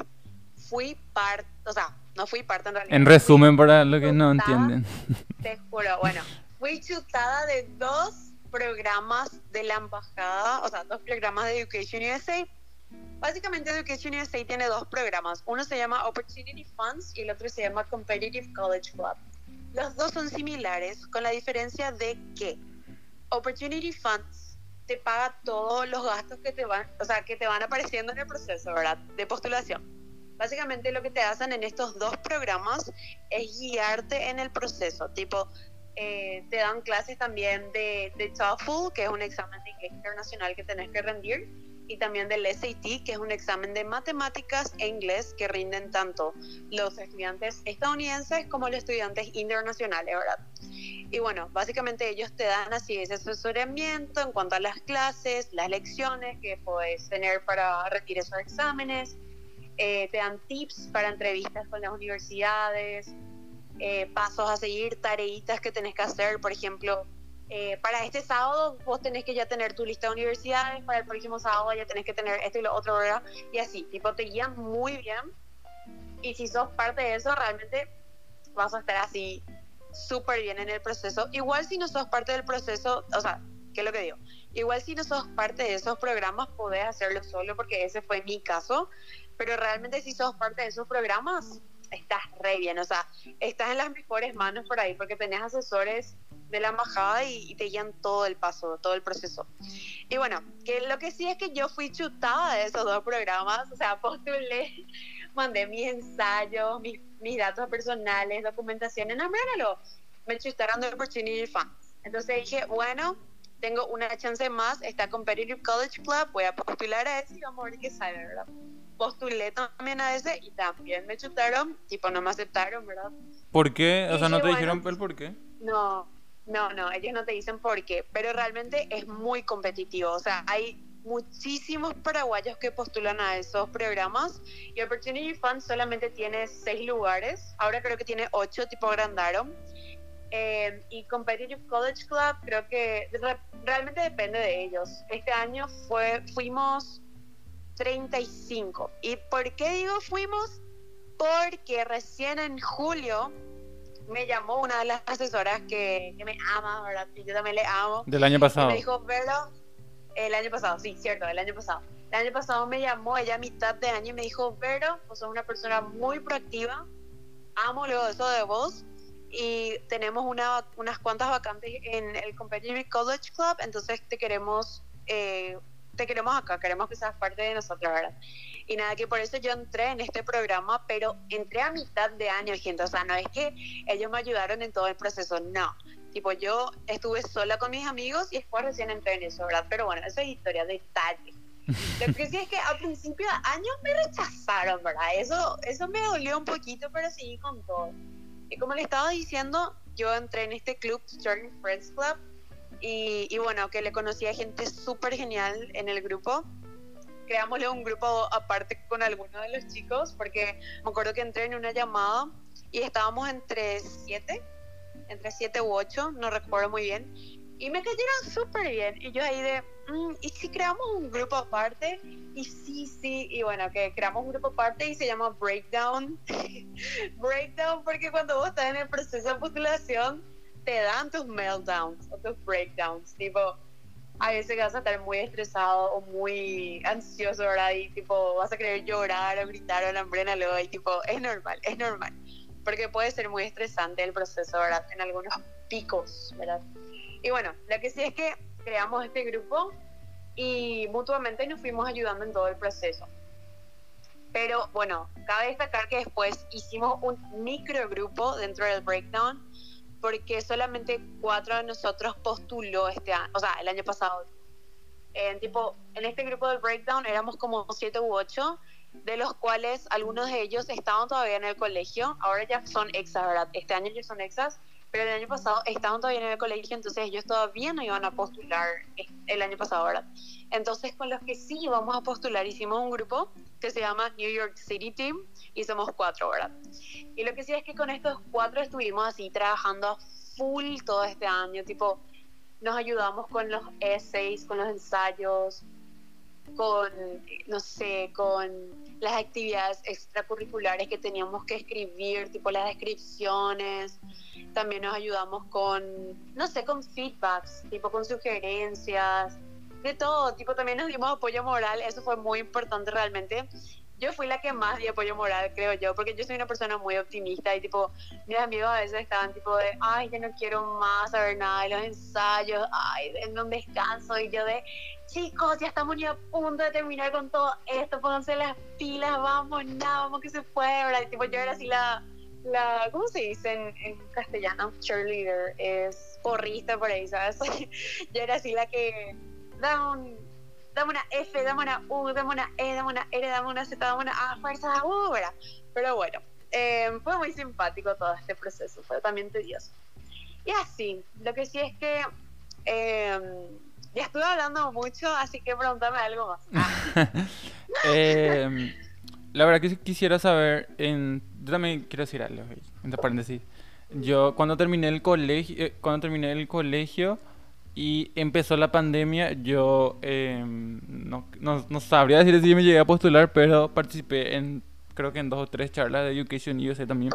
fui parte, o sea, no fui parte en realidad. En resumen, para lo que no entienden. Te juro, bueno, fui chutada de dos programas de la embajada, o sea, dos programas de Education USA Básicamente Education USA tiene dos programas. Uno se llama Opportunity Funds y el otro se llama Competitive College Club. Los dos son similares con la diferencia de que Opportunity Funds te paga todos los gastos que te van, o sea, que te van apareciendo en el proceso, ¿verdad? De postulación. Básicamente lo que te hacen en estos dos programas es guiarte en el proceso, tipo eh, te dan clases también de, de TOEFL, que es un examen de inglés internacional que tenés que rendir, y también del SAT, que es un examen de matemáticas e inglés que rinden tanto los estudiantes estadounidenses como los estudiantes internacionales, ¿verdad? Y bueno, básicamente ellos te dan así ese asesoramiento en cuanto a las clases, las lecciones que puedes tener para retirar esos exámenes, eh, te dan tips para entrevistas con las universidades, eh, pasos a seguir, tareitas que tenés que hacer, por ejemplo, eh, para este sábado vos tenés que ya tener tu lista de universidades, para el próximo sábado ya tenés que tener esto y lo otro, ¿verdad? Y así, tipo, te guían muy bien. Y si sos parte de eso, realmente vas a estar así súper bien en el proceso. Igual si no sos parte del proceso, o sea, ¿qué es lo que digo? Igual si no sos parte de esos programas, podés hacerlo solo, porque ese fue mi caso. Pero realmente si sos parte de esos programas, estás re bien. O sea, estás en las mejores manos por ahí, porque tenés asesores de la embajada y, te guían todo el paso, todo el proceso. Y bueno, que lo que sí es que yo fui chutada de esos dos programas, o sea, postulé, mandé mis ensayos, mis, mis datos personales, documentación, en lo me chutaron de Opportunity Funds. Entonces dije, bueno, tengo una chance más, está Competitive College Club, voy a postular a ese y vamos a ver qué sale, ¿verdad? Postulé también a ese y también me chutaron, tipo no me aceptaron, ¿verdad? ¿Por qué? O sea, ¿no te dijeron el por qué? No, no, no, ellos no te dicen por qué, pero realmente es muy competitivo. O sea, hay muchísimos paraguayos que postulan a esos programas y Opportunity Fund solamente tiene seis lugares. Ahora creo que tiene ocho, tipo agrandaron. Eh, y Competitive College Club creo que realmente depende de ellos. Este año fue, fuimos 35. ¿Y por qué digo fuimos? Porque recién en julio me llamó una de las asesoras que, me ama, ¿verdad? Y yo también le amo. Del año pasado. me dijo, Vero, el año pasado, sí, cierto, el año pasado. El año pasado me llamó ella a mitad de año y me dijo, Vero, vos sos una persona muy proactiva, amo luego eso de vos y tenemos una, unas cuantas vacantes en el Competitive College Club, entonces te queremos, eh, te queremos acá, queremos que seas parte de nosotros, ¿verdad? Y nada, que por eso yo entré en este programa, pero entré a mitad de año, gente. O sea, no es que ellos me ayudaron en todo el proceso, no. Tipo, yo estuve sola con mis amigos y después recién entré en eso, ¿verdad? Pero bueno, esa es historia, detalle. Lo que sí es que a principio de año me rechazaron, ¿verdad? Eso, eso me dolió un poquito, pero seguí con todo. Y como le estaba diciendo, yo entré en este club, Starting Friends Club, Y, y bueno, que le conocía gente súper genial en el grupo. Creámosle un grupo aparte con algunos de los chicos, porque me acuerdo que entré en una llamada y estábamos entre siete, entre siete u ocho, no recuerdo muy bien. Y me cayeron súper bien. Y yo ahí de, mm, ¿y si creamos un grupo aparte? Y sí, sí, y bueno, que creamos un grupo aparte y se llama Breakdown. breakdown porque cuando vos estás en el proceso de postulación, te dan tus meltdowns o tus breakdowns. Tipo, a veces vas a estar muy estresado o muy ansioso, ¿verdad? Y tipo, vas a querer llorar o gritar o luego y tipo, es normal, es normal. Porque puede ser muy estresante el proceso, ¿verdad? En algunos picos, ¿verdad? Y bueno, lo que sí es que creamos este grupo y mutuamente nos fuimos ayudando en todo el proceso. Pero bueno, cabe destacar que después hicimos un microgrupo dentro del breakdown porque solamente cuatro de nosotros postuló este año, o sea, el año pasado. En, tipo, en este grupo del breakdown éramos como siete u ocho, de los cuales algunos de ellos estaban todavía en el colegio, ahora ya son exas, ¿verdad? Este año ya son exas, pero el año pasado estaban todavía en el colegio, entonces ellos todavía no iban a postular el año pasado, ¿verdad? Entonces con los que sí íbamos a postular hicimos un grupo que se llama New York City Team y somos cuatro, ¿verdad? Y lo que sí es que con estos cuatro estuvimos así trabajando a full todo este año, tipo, nos ayudamos con los essays, con los ensayos, con, no sé, con las actividades extracurriculares que teníamos que escribir, tipo las descripciones. También nos ayudamos con, no sé, con feedbacks, tipo con sugerencias, de todo. Tipo también nos dimos apoyo moral, eso fue muy importante realmente. Yo fui la que más di apoyo moral, creo yo, porque yo soy una persona muy optimista y tipo, mis amigos a veces estaban tipo de, ay, yo no quiero más saber nada de los ensayos, ay, denme un descanso y yo de, chicos, ya estamos ya a punto de terminar con todo esto, pónganse las pilas, vamos, nada, vamos que se puede, ¿verdad? tipo, yo era así la, la ¿cómo se dice en, castellano? Cheerleader, es porrista por ahí, ¿sabes? yo era así la que, dame, un, dame una F, dame una U, dame una E, dame una R, dame una Z, dame una A, fuerza, U, ¿verdad? Pero bueno, eh, fue muy simpático todo este proceso, fue también tedioso. Y así, lo que sí es que... Eh, ya estuve hablando mucho, así que pregúntame algo más. Em, la verdad que quisiera saber, en, yo también quiero decir algo, entre paréntesis. Yo cuando terminé el colegio, eh, cuando terminé el colegio y empezó la pandemia, yo em, no, no, no, sabría decir si me llegué a postular, pero participé en creo que en dos o tres charlas de Education USA también.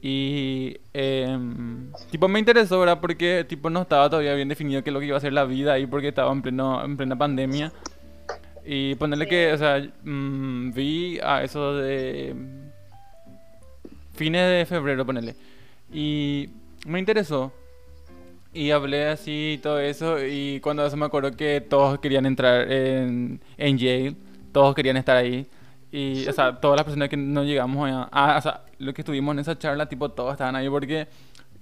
Y em, tipo me interesó, ¿verdad? Porque tipo no estaba todavía bien definido qué es lo que iba a ser la vida ahí porque estaba en, pleno, en plena pandemia. Y ponerle que, o sea, mm, vi a eso de fines de febrero, ponerle. Y me interesó. Y hablé así y todo eso. Y cuando eso me acuerdo que todos querían entrar en, en Yale. Todos querían estar ahí. Y, o sea, todas las personas que no llegamos a, o sea, lo que estuvimos en esa charla, tipo, todos estaban ahí porque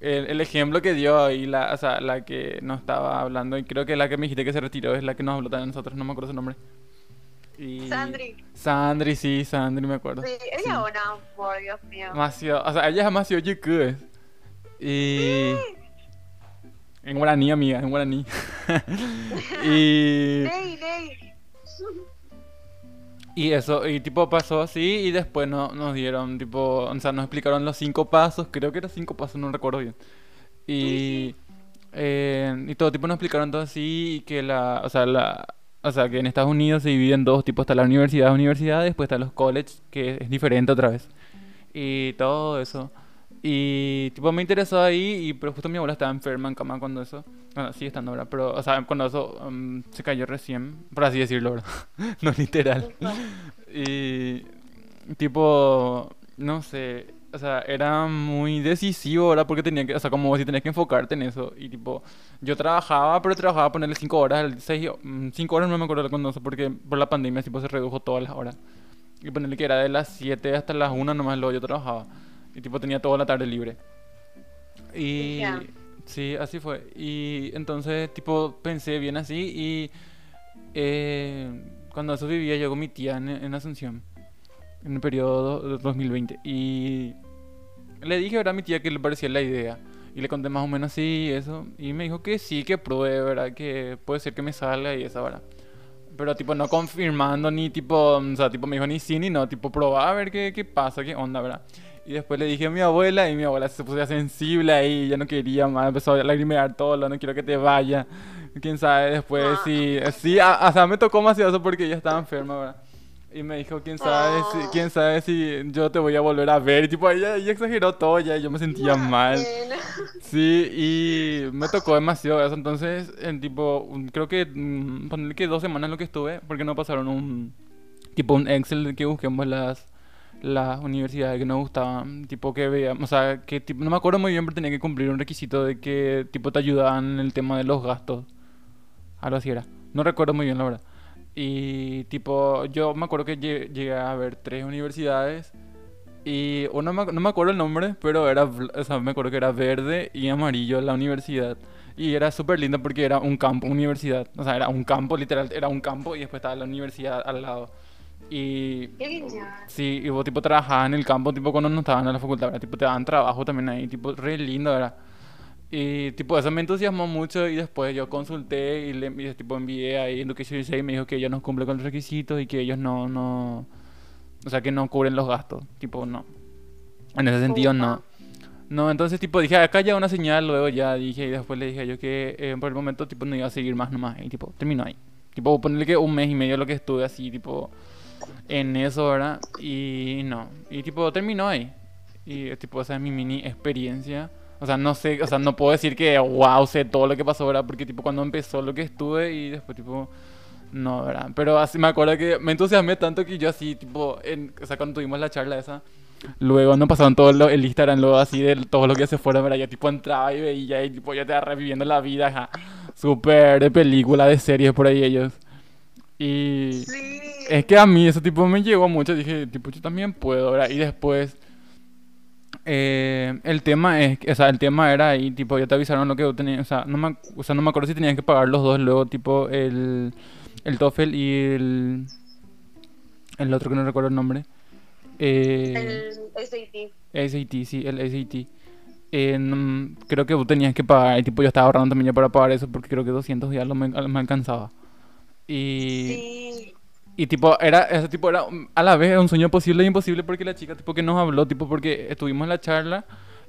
el, ejemplo que dio ahí, la, o sea, la que nos estaba hablando, y creo que la que me dijiste que se retiró es la que nos habló también nosotros, no me acuerdo su nombre. Y... Sandri. Sandri, sí, Sandri, me acuerdo. Sí, ella es una amor, Dios mío. Demasiado, o sea, ella es demasiado yuku. Y... En guaraní, amiga, en guaraní. y... Ney, ney. Y eso, y tipo pasó así y después no, nos dieron, tipo, o sea, nos explicaron los cinco pasos, creo que eran cinco pasos, no recuerdo bien. Y, eh, y todo tipo nos explicaron todo así y que la, o sea, la, o sea, que en Estados Unidos se dividen en dos tipos, está la universidad, universidad, después está los colleges, que es diferente otra vez. Y todo eso. Y tipo me interesó ahí, y pero justo mi abuela estaba enferma en cama cuando eso. Bueno, sigue estando ahora, pero o sea, cuando eso um, se cayó recién, por así decirlo, ¿verdad? no literal. y tipo, no sé, o sea, era muy decisivo, ¿verdad? Porque tenía que, o sea, como si tenías que enfocarte en eso. Y tipo, yo trabajaba, pero trabajaba ponerle 5 horas, 5 mm, horas no me acuerdo cuándo eso, porque por la pandemia tipo se redujo todas las horas. Y ponerle que era de las 7 hasta las 1 nomás lo yo trabajaba. Y tipo tenía toda la tarde libre. Y sí, así fue. Y entonces tipo pensé bien así y eh, cuando eso vivía llegó mi tía en, Asunción. En el periodo de 2020. Y le dije, ¿verdad? A mi tía que le parecía la idea. Y le conté más o menos así eso. Y me dijo que sí, que pruebe, ¿verdad? Que puede ser que me salga y esa, ¿verdad? Pero tipo no confirmando ni tipo, o sea, tipo me dijo ni sí ni no, tipo probar a ver qué, qué pasa, qué onda, ¿verdad? Y después le dije a mi abuela y mi abuela se puso ya sensible ahí, ya no quería más, empezó a lagrimear todo, no quiero que te vaya. Quién sabe después Ah. si, sí, a- o sea, me tocó más eso porque ella estaba enferma, ¿verdad? Y me dijo, quién sabe, si, Ah. quién sabe si yo te voy a volver a ver. Y tipo, ella, ella exageró todo ya, y yo me sentía mal. Bueno. Sí, y me tocó demasiado eso. Entonces, en tipo, creo que mm, ponerle que dos semanas lo que estuve, porque no pasaron un tipo un Excel que busquemos las las universidades que nos gustaban, tipo que veíamos, o sea, que tipo, no me acuerdo muy bien, pero tenía que cumplir un requisito de que tipo te ayudaban en el tema de los gastos. Algo así era. No recuerdo muy bien la verdad. Y tipo, yo me acuerdo que lle- llegué a ver tres universidades y uno me no me acuerdo el nombre, pero era, o sea, me acuerdo que era verde y amarillo la universidad. Y era súper lindo porque era un campo, universidad. O sea, era un campo, literal, era un campo y después estaba la universidad al lado. Y Qué sí, y vos tipo trabajabas en el campo, tipo cuando no estaban en la facultad, ¿verdad? Tipo te daban trabajo también ahí, tipo re lindo, ¿verdad? Y tipo eso me entusiasmó mucho y después yo consulté y le y, tipo envié ahí Education USA y me dijo que ellos no cumplen con los requisitos y que ellos no, no, o sea que no cubren los gastos, tipo no. En ese sentido no. No, entonces tipo dije, acá ya una señal, luego ya dije y después le dije yo que eh, por el momento tipo no iba a seguir más nomás y tipo terminó ahí. Tipo ponerle que un mes y medio lo que estuve así tipo en eso, ¿verdad? Y no, y tipo terminó ahí. Y tipo esa es mi mini experiencia. O sea, no sé, o sea, no puedo decir que wow, sé todo lo que pasó, ¿verdad? Porque tipo cuando empezó lo que estuve y después tipo no, ¿verdad? Pero así me acuerdo que me entusiasmé tanto que yo así tipo en, o sea, cuando tuvimos la charla esa Luego no pasaron todo lo- el Instagram, luego así de todo lo que se fuera, ¿verdad? Yo tipo entraba y veía y tipo ya te reviviendo la vida, ajá. Súper de película, de series por ahí ellos. Y Sí. es que a mí eso tipo me llegó mucho, dije, tipo, yo también puedo, ¿verdad? Y después, eh, el tema es, o sea, el tema era ahí, tipo, ya te avisaron lo que tenías, o sea, no me, o sea, no me acuerdo si tenías que pagar los dos, luego, tipo, el, el TOEFL y el, el otro que no recuerdo el nombre. Eh, El SAT. SAT, sí, el SAT. Eh, no- creo que vos tenías que pagar, y tipo yo estaba ahorrando también ya para pagar eso porque creo que 200 ya lo me, me alcanzaba. Y, Sí. y tipo, era, ese tipo era a la vez un sueño posible e imposible porque la chica tipo que nos habló, tipo porque estuvimos en la charla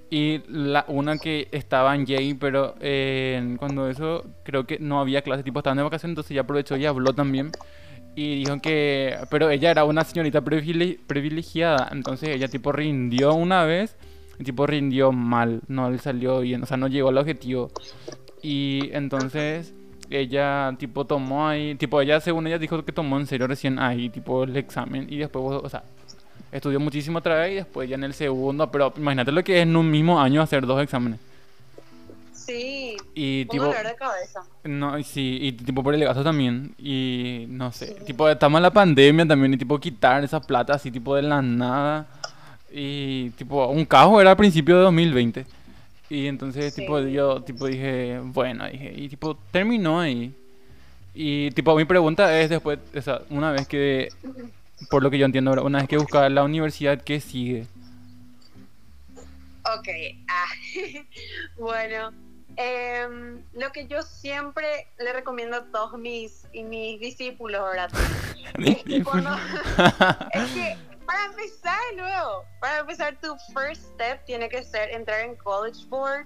y la una que estaba en Yale, pero eh, cuando eso creo que no había clase, tipo estaban de vacaciones, entonces ya aprovechó y habló también. Y dijo que, pero ella era una señorita privile- privilegiada, entonces ella tipo rindió una vez, y tipo rindió mal, no le salió bien, o sea, no llegó al objetivo. Y entonces ella tipo tomó ahí, tipo ella según ella dijo que tomó en serio recién ahí, tipo el examen, y después, o sea, estudió muchísimo otra vez y después ya en el segundo, pero imagínate lo que es en un mismo año hacer dos exámenes. Sí. Y tipo... dolor de cabeza. No, y sí, y tipo por el gasto también. Y no sé, tipo estamos en la pandemia también y tipo quitar esa plata así tipo de la nada. Y tipo un caos era al principio de 2020. Y entonces tipo yo tipo dije, bueno, dije, y tipo terminó ahí. Y tipo mi pregunta es después, o sea, una vez que, por lo que yo entiendo ahora, una vez que buscar la universidad, ¿qué sigue? Ok. Ah. bueno. em, lo que yo siempre le recomiendo a todos mis, y mis discípulos, ¿verdad? es que cuando... es que para empezar luego, para empezar tu first step tiene que ser entrar en College Board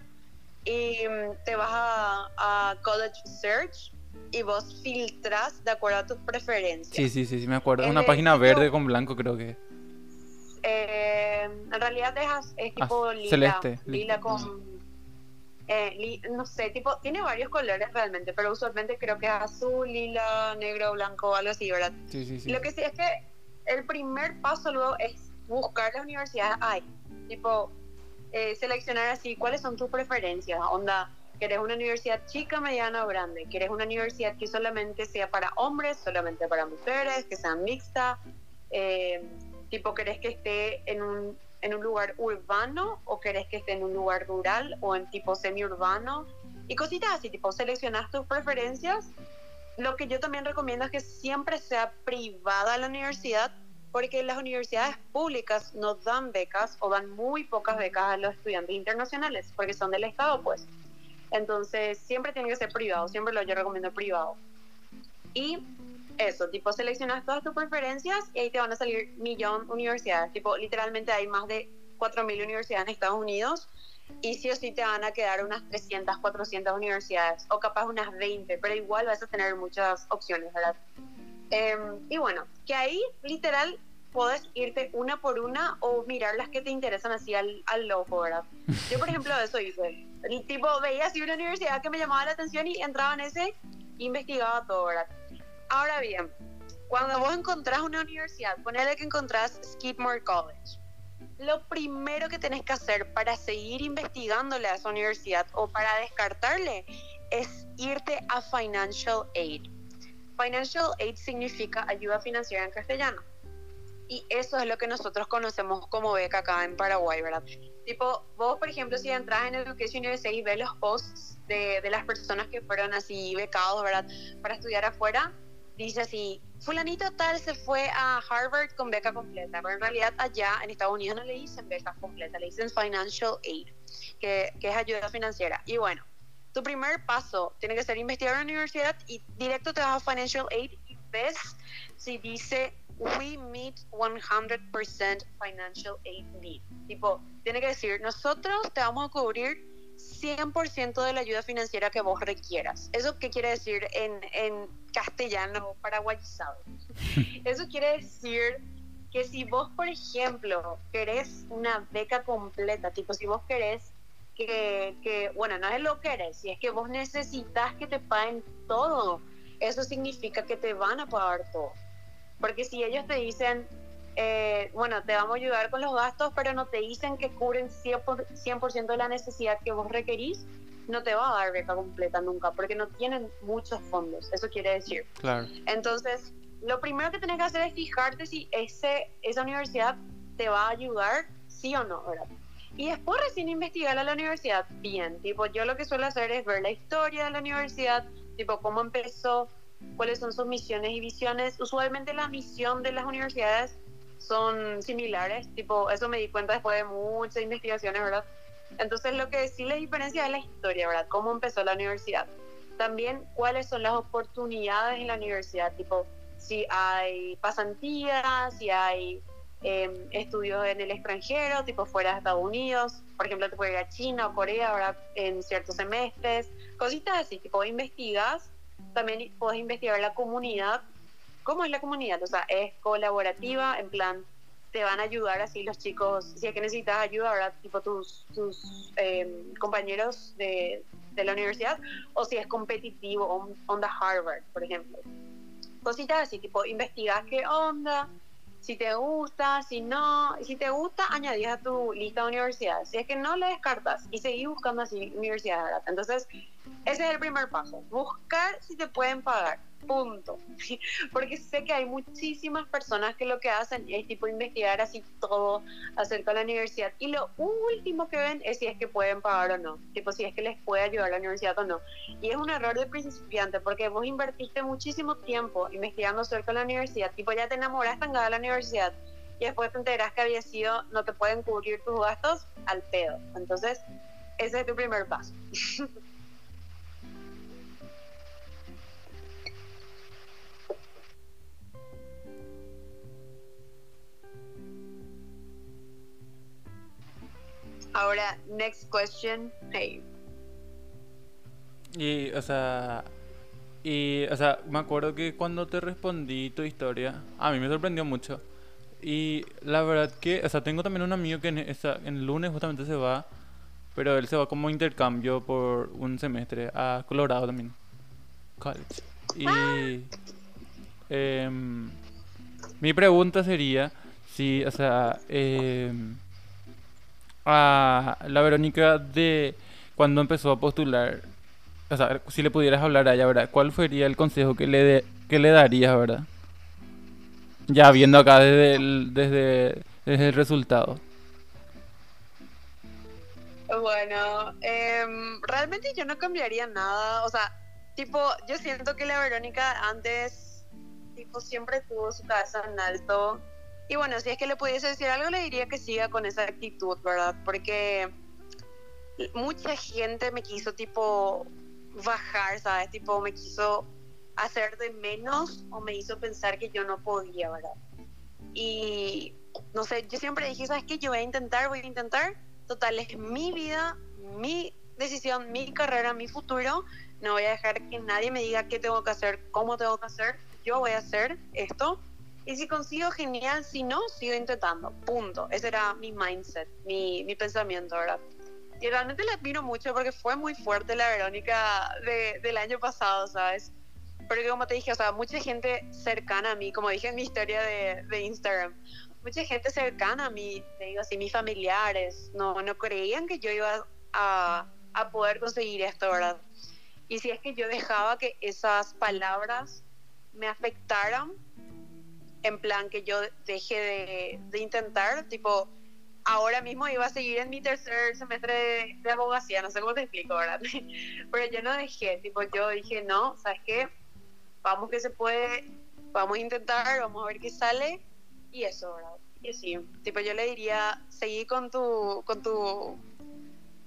y mm, te vas a, a College Search y vos filtras de acuerdo a tus preferencias. Sí, sí, sí, sí, me acuerdo. Una página verde con blanco creo que. Eh, en realidad es, es Ah, tipo lila, celeste, lila con, eh, li- no sé, tipo, tiene varios colores realmente, pero usualmente creo que es azul, lila, negro, blanco, algo así, ¿verdad? Sí, sí, sí. Lo que sí es que el primer paso luego es buscar las universidades ahí, tipo, eh, seleccionar así cuáles son tus preferencias, onda, ¿quieres una universidad chica, mediana o grande? ¿Quieres una universidad que solamente sea para hombres, solamente para mujeres, que sea mixta? Eh, tipo, ¿querés que esté en un, en un lugar urbano o querés que esté en un lugar rural o en tipo semiurbano? Y cositas así, tipo, seleccionas tus preferencias. Lo que yo también recomiendo es que siempre sea privada la universidad, porque las universidades públicas no dan becas o dan muy pocas becas a los estudiantes internacionales, porque son del Estado, pues. Entonces, siempre tiene que ser privado, siempre lo yo recomiendo privado. Y eso, tipo, seleccionas todas tus preferencias y ahí te van a salir millón universidades. Tipo, literalmente hay más de 4.000 universidades en Estados Unidos y sí o sí te van a quedar unas 300, 400 universidades o capaz unas 20, pero igual vas a tener muchas opciones, ¿verdad? Em, y bueno, que ahí literal puedes irte una por una o mirar las que te interesan así al, al loco, ¿verdad? Yo, por ejemplo, eso hice. El tipo veía así una universidad que me llamaba la atención y entraba en ese, investigaba todo, ¿verdad? Ahora bien, cuando vos encontrás una universidad, ponele que encontrás Skidmore College. Lo primero que tenés que hacer para seguir investigándole a esa universidad o para descartarle es irte a Financial Aid. Financial Aid significa ayuda financiera en castellano. Y eso es lo que nosotros conocemos como beca acá en Paraguay, ¿verdad? Tipo, vos, por ejemplo, si entras en Education USA y ves los posts de, de las personas que fueron así becados, ¿verdad? Para estudiar afuera, dice así, fulanito tal se fue a Harvard con beca completa, pero en realidad allá en Estados Unidos no le dicen beca completa, le dicen financial aid, que, es ayuda financiera. Y bueno, tu primer paso tiene que ser investigar en la universidad y directo te vas a financial aid y ves si dice we meet 100% financial aid need. Tipo, tiene que decir, nosotros te vamos a cubrir 100% de la ayuda financiera que vos requieras. ¿Eso qué quiere decir en, en castellano paraguayizado? Eso quiere decir que si vos, por ejemplo, querés una beca completa, tipo si vos querés que, que, bueno, no es lo que querés, si es que vos necesitas que te paguen todo, eso significa que te van a pagar todo. Porque si ellos te dicen, eh, bueno, te vamos a ayudar con los gastos, pero no te dicen que cubren 100%, de la necesidad que vos requerís, no te va a dar beca completa nunca, porque no tienen muchos fondos, eso quiere decir. Claro. Entonces, lo primero que tienes que hacer es fijarte si ese, esa universidad te va a ayudar, sí o no, ¿verdad? Y después recién investigar a la universidad bien. Tipo, yo lo que suelo hacer es ver la historia de la universidad, tipo, cómo empezó, cuáles son sus misiones y visiones. Usualmente la misión de las universidades son similares, tipo, eso me di cuenta después de muchas investigaciones, ¿verdad? Entonces lo que sí la diferencia es la historia, ¿verdad? Cómo empezó la universidad. También cuáles son las oportunidades en la universidad, tipo, si hay pasantías, si hay em, estudios en el extranjero, tipo fuera de Estados Unidos, por ejemplo, te puedes ir a China o Corea ahora en ciertos semestres, cositas así, tipo, investigas también puedes investigar la comunidad. ¿Cómo es la comunidad? O sea, es colaborativa, en plan, te van a ayudar así los chicos, si es que necesitas ayuda, ¿verdad? Tipo tus, tus em, compañeros de, de, la universidad, o si es competitivo, on, onda Harvard, por ejemplo. Cositas así, tipo, investigas qué onda, si te gusta, si no, si te gusta, añadís a tu lista de universidades. Si es que no, le descartas y seguís buscando así universidades. Entonces, ese es el primer paso, buscar si te pueden pagar, punto. Porque sé que hay muchísimas personas que lo que hacen es tipo investigar así todo acerca de la universidad y lo último que ven es si es que pueden pagar o no, tipo si es que les puede ayudar la universidad o no. Y es un error de principiante porque vos invertiste muchísimo tiempo investigando acerca de la universidad, tipo ya te enamoraste en la universidad y después te enteras que había sido, no te pueden cubrir tus gastos al pedo. Entonces, ese es tu primer paso. Ahora, next question. Hey. Y, o sea, y, o sea, me acuerdo que cuando te respondí tu historia, a mí me sorprendió mucho. Y la verdad que, o sea, tengo también un amigo que en, esta, en el lunes justamente se va, pero él se va como intercambio por un semestre a Colorado también. College. Y eh, mi pregunta sería si, o sea, eh, a la Verónica de cuando empezó a postular, o sea, si le pudieras hablar a ella, ¿verdad? ¿Cuál sería el consejo que le, que le darías, verdad? Ya viendo acá desde el, desde, desde el resultado. Bueno, em, realmente yo no cambiaría nada. O sea, tipo, yo siento que la Verónica antes, tipo, siempre tuvo su cabeza en alto Y bueno, si es que le pudiese decir algo, le diría que siga con esa actitud, ¿verdad? Porque mucha gente me quiso tipo bajar, ¿sabes? Tipo me quiso hacer de menos o me hizo pensar que yo no podía, ¿verdad? Y no sé, yo siempre dije, ¿sabes qué? Yo voy a intentar, voy a intentar. Total, es mi vida, mi decisión, mi carrera, mi futuro. No voy a dejar que nadie me diga qué tengo que hacer, cómo tengo que hacer. Yo voy a hacer esto. Y si consigo, genial. Si no, sigo intentando. Punto. Ese era mi mindset, mi, mi pensamiento, ¿verdad? Y realmente la admiro mucho porque fue muy fuerte la Verónica de, del año pasado, ¿sabes? Porque como te dije, o sea, mucha gente cercana a mí, como dije en mi historia de, de Instagram, mucha gente cercana a mí, te digo así, mis familiares, no, no creían que yo iba a, a poder conseguir esto, ¿verdad? Y si es que yo dejaba que esas palabras me afectaran, en plan que yo deje de, de intentar, tipo, ahora mismo iba a seguir en mi tercer semestre de, abogacía, no sé cómo te explico, ¿verdad? Pero yo no dejé, tipo, yo dije, no, ¿sabes qué? Vamos que se puede, vamos a intentar, vamos a ver qué sale, y eso, ¿verdad? Y sí, tipo, yo le diría, seguí con tu, con tu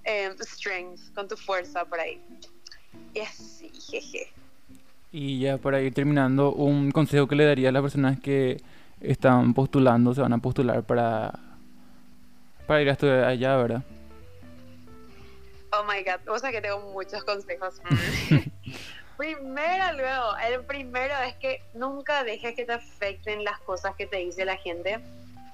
eh, strength, con tu fuerza por ahí. Y así, jeje. Y ya para ir terminando, un consejo que le daría a las personas que están postulando, se van a postular para para ir a estudiar allá, ¿verdad? Oh my god, o sea que tengo muchos consejos. primero, luego, el primero es que nunca dejes que te afecten las cosas que te dice la gente.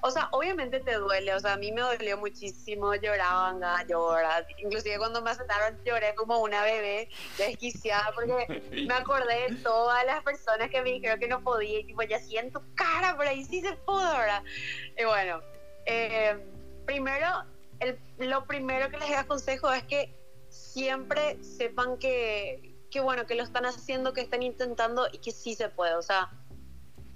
O sea, obviamente te duele, o sea, a mí me dolió muchísimo, lloraban, llorar. Inclusive cuando me aceptaron lloré como una bebé desquiciada porque me acordé de todas las personas que me dijeron que no podía y tipo, ya siento cara, por ahí sí se pudo, ¿verdad? Y bueno, eh, primero, el, lo primero que les aconsejo es que siempre sepan que, que, bueno, que lo están haciendo, que están intentando y que sí se puede. O sea,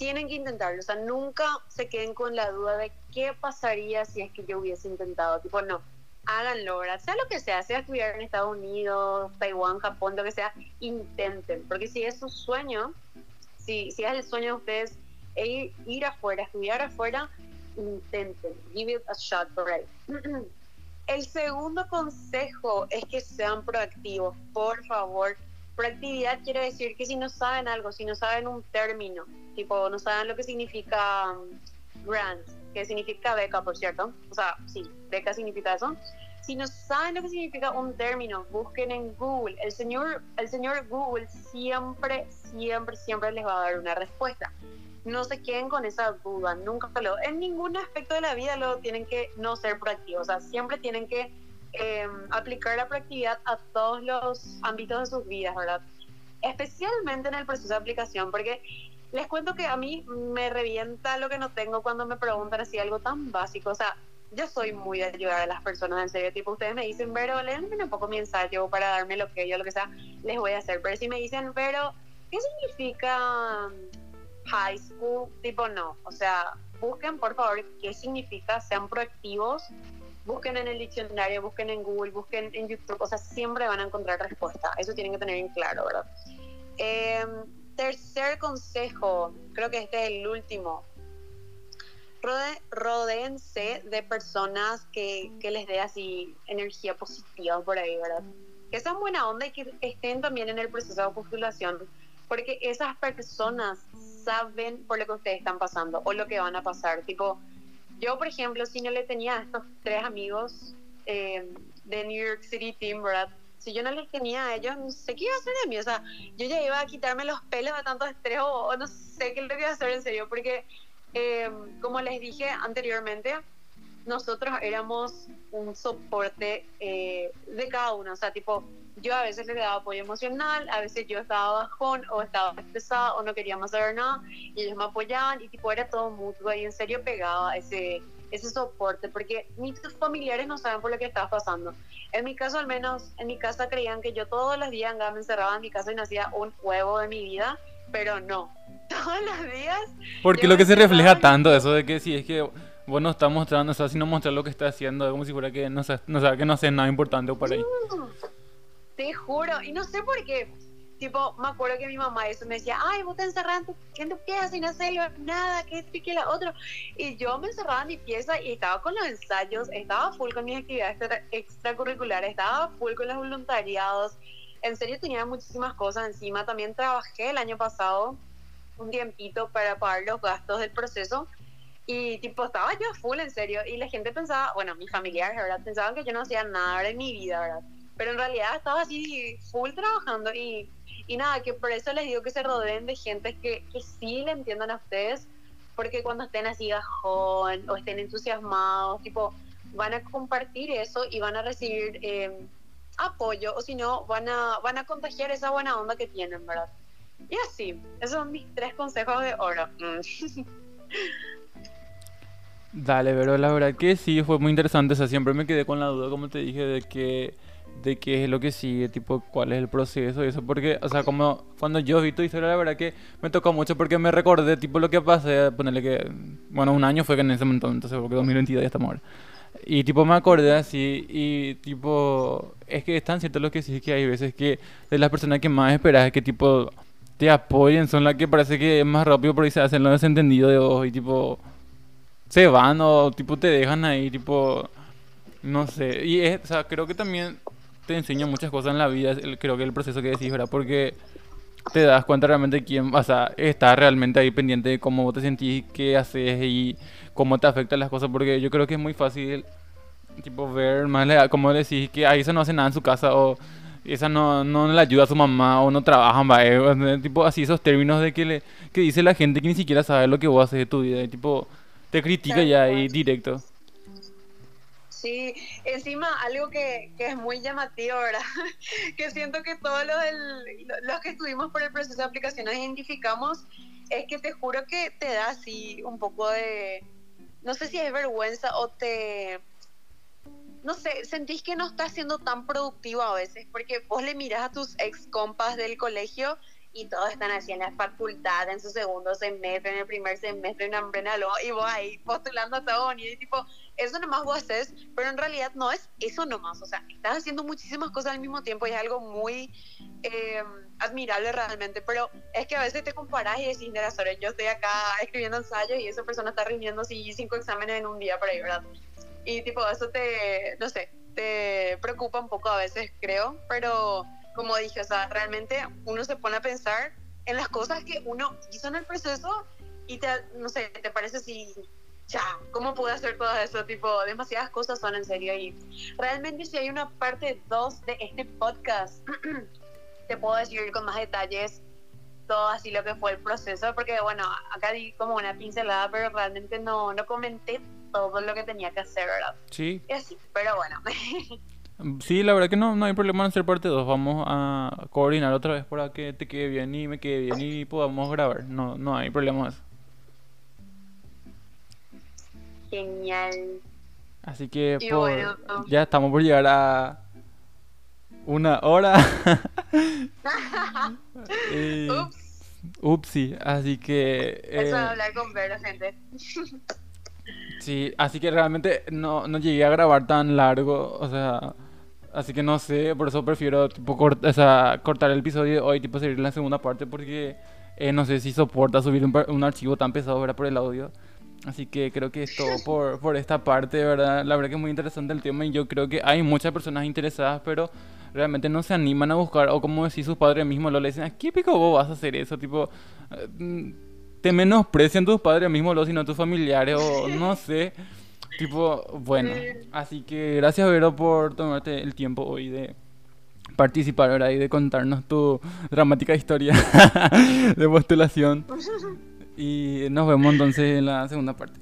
tienen que intentarlo. O sea, nunca se queden con la duda de qué pasaría si es que yo hubiese intentado. Tipo, no, háganlo, ¿verdad? Sea lo que sea, sea estudiar en Estados Unidos, Taiwán, Japón, lo que sea, intenten. Porque si es su sueño, si, si es el sueño de ustedes, ir, ir afuera, estudiar afuera, intenten, give it a shot ahí. El segundo consejo es que sean proactivos, por favor. Proactividad quiere decir que si no saben algo, si no saben un término, tipo no saben lo que significa um, grant, que significa beca, por cierto, o sea, sí, beca significa eso. Si no saben lo que significa un término, busquen en Google. El señor, el señor Google siempre, siempre, siempre les va a dar una respuesta no se queden con esa duda, nunca lo, en ningún aspecto de la vida lo tienen que no ser proactivos, o sea, siempre tienen que eh, aplicar la proactividad a todos los ámbitos de sus vidas, ¿verdad? Especialmente en el proceso de aplicación, porque les cuento que a mí me revienta lo que no tengo cuando me preguntan así algo tan básico, o sea, yo soy muy de ayudar a las personas en serio, tipo ustedes me dicen, pero léanme un poco mi ensayo para darme lo que yo, lo que sea, les voy a hacer, pero si me dicen, pero, ¿qué significa high school, tipo no. O sea, busquen por favor qué significa, sean proactivos, busquen en el diccionario, busquen en Google, busquen en YouTube, o sea, siempre van a encontrar respuesta. Eso tienen que tener en claro, ¿verdad? Em, tercer consejo, creo que este es el último. Rode, rodeense de personas que, que les dé así energía positiva por ahí, ¿verdad? Que sean buena onda y que estén también en el proceso de postulación, porque esas personas saben por lo que ustedes están pasando o lo que van a pasar. Tipo, yo, por ejemplo, si no le tenía a estos tres amigos eh, de New York City Team, ¿verdad? Si yo no les tenía a ellos, no sé qué iba a hacer de mí. O sea, yo ya iba a quitarme los pelos de tanto estrés o, no sé qué es lo que iba a hacer en serio. Porque, eh, como les dije anteriormente, nosotros éramos un soporte eh, de cada uno. O sea, tipo, yo a veces le daba apoyo emocional, a veces yo estaba bajón o estaba estresada o no queríamos saber nada y ellos me apoyaban y tipo era todo mutuo y en serio pegaba ese, ese soporte porque mis familiares no saben por lo que estaba pasando. En mi caso al menos, en mi casa creían que yo todos los días me encerraba en mi casa y no hacía un huevo de mi vida, pero no, todos los días... Porque lo que se refleja tanto eso de que si es que vos no estás mostrando, o sea, si no mostrar lo que está haciendo, es como si fuera que no sé, no sé, que no sé nada importante para ahí. Te juro, y no sé por qué. Tipo, me acuerdo que mi mamá eso me decía, ay, vos te encerrás en tu, en tu pieza y no haces nada, que esto y que la otro. Y yo me encerraba en mi pieza y estaba con los ensayos, estaba full con mis actividades extracurriculares, estaba full con los voluntariados. En serio tenía muchísimas cosas encima. También trabajé el año pasado un tiempito para pagar los gastos del proceso. Y tipo, estaba yo full en serio. Y la gente pensaba, bueno, mis familiares, ¿verdad? Pensaban que yo no hacía nada en mi vida, ¿verdad? Pero en realidad estaba así full trabajando y, y nada, que por eso les digo que se rodeen de gente que, que sí le entiendan a ustedes, porque cuando estén así bajón o estén entusiasmados, tipo, van a compartir eso y van a recibir eh, apoyo, o si no, van a, van a contagiar esa buena onda que tienen, ¿verdad? Y así, esos son mis tres consejos de oro. Dale, pero la verdad que sí, fue muy interesante. O sea, siempre me quedé con la duda, como te dije, de que de qué es lo que sigue, tipo, cuál es el proceso y eso, porque, o sea, como cuando yo vi tu historia, la verdad que me tocó mucho porque me recordé, tipo, lo que pasé, ponerle que, bueno, un año fue que en ese momento, entonces, porque 2022 ya estamos ahora. Y, tipo, me acordé así, y, tipo, es que es tan cierto lo que sí, que hay veces que de las personas que más esperas es que, tipo, te apoyen, son las que parece que es más rápido, ahí se hacen lo desentendido de vos, y, tipo, se van o, tipo, te dejan ahí, tipo... No sé, y es, o sea, creo que también te enseña muchas cosas en la vida, creo que el proceso que decís, ¿verdad? Porque te das cuenta realmente quién, o sea, está realmente ahí pendiente de cómo vos te sentís, qué haces y cómo te afectan las cosas, porque yo creo que es muy fácil, tipo, ver más, como decís, que ahí se no hace nada en su casa o esa no, no le ayuda a su mamá o no trabajan, va, eh, tipo, así esos términos de que, le, que dice la gente que ni siquiera sabe lo que vos haces de tu vida, y, tipo, te critica ya ahí directo. Sí, encima algo que, que, es muy llamativo, ¿verdad? que siento que todos los, que estuvimos por el proceso de aplicación identificamos, es que te juro que te da así un poco de, no sé si es vergüenza o te, no sé, sentís que no estás siendo tan productivo a veces, porque vos le miras a tus ex compas del colegio y todos están así en la facultad, en su segundo semestre, en el primer semestre, en Ambrenalo, y vos ahí postulando a todo y tipo, eso nomás vos haces, pero en realidad no es eso nomás, o sea, estás haciendo muchísimas cosas al mismo tiempo y es algo muy eh, admirable realmente, pero es que a veces te comparas y decís, sobre yo estoy acá escribiendo ensayos y esa persona está rindiendo así cinco exámenes en un día por ahí, ¿verdad? Y tipo, eso te, no sé, te preocupa un poco a veces, creo, pero como dije, o sea, realmente uno se pone a pensar en las cosas que uno hizo en el proceso y te, no sé, te parece así, ya, ¿cómo pude hacer todo eso? Tipo, demasiadas cosas son en serio y realmente si hay una parte 2 de este podcast, te puedo decir con más detalles todo así lo que fue el proceso, porque bueno, acá di como una pincelada, pero realmente no, no comenté todo lo que tenía que hacer, ¿verdad? Sí. Y así, pero bueno. Sí, la verdad que no, no hay problema en hacer parte 2. Vamos a coordinar otra vez para que te quede bien y me quede bien y podamos grabar. No, no hay problema eso. Genial. Así que ya estamos por llegar a una hora. Ups. Upsi, así que... Eso de hablar con Vero, gente. sí, así que realmente no, no llegué a grabar tan largo, o sea... Así que no sé, por eso prefiero tipo cortar el episodio de hoy, tipo seguir la segunda parte porque eh, no sé si soporta subir un, archivo tan pesado ¿verdad? por el audio. Así que creo que es todo por, por esta parte, ¿verdad? La verdad que es muy interesante el tema y yo creo que hay muchas personas interesadas, pero realmente no se animan a buscar, o como decís sus padres mismos, lo le dicen, ¿qué pico vos vas a hacer eso? Tipo, eh, te menosprecian tus padres mismos, lo, sino tus familiares, o no sé. Tipo, bueno, así que gracias Vero por tomarte el tiempo hoy de participar ¿verdad? y de contarnos tu dramática historia de postulación. Y nos vemos entonces en la segunda parte.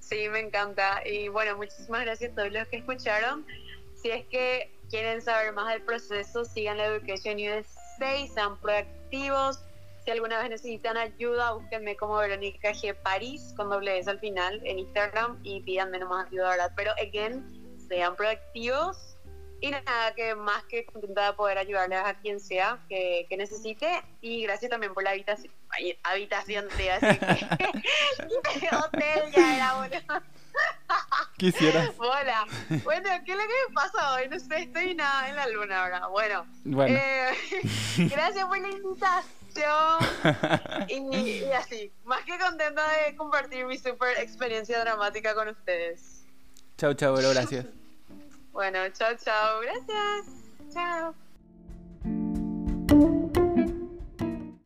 Sí, me encanta. Y bueno, muchísimas gracias a todos los que escucharon. Si es que quieren saber más del proceso, sigan la Education USA sean proactivos si alguna vez necesitan ayuda, búsquenme como Verónica G. París con doble S al final en Instagram y pídanme nomás ayuda, ¿verdad? Pero, again, sean proactivos y nada, que más que contenta de poder ayudarles a quien sea que, que necesite y gracias también por la habitación. habitación, de así que hotel ya era bueno. Quisiera. Hola. Bueno, ¿qué es lo que me pasa hoy? No sé, estoy la, en la luna ahora. Bueno. Bueno. Eh, gracias por la invitación. Y, y así, más que contenta de compartir mi super experiencia dramática con ustedes. Chao, chao, bro, gracias. Bueno, chao, chao. Gracias. Chao.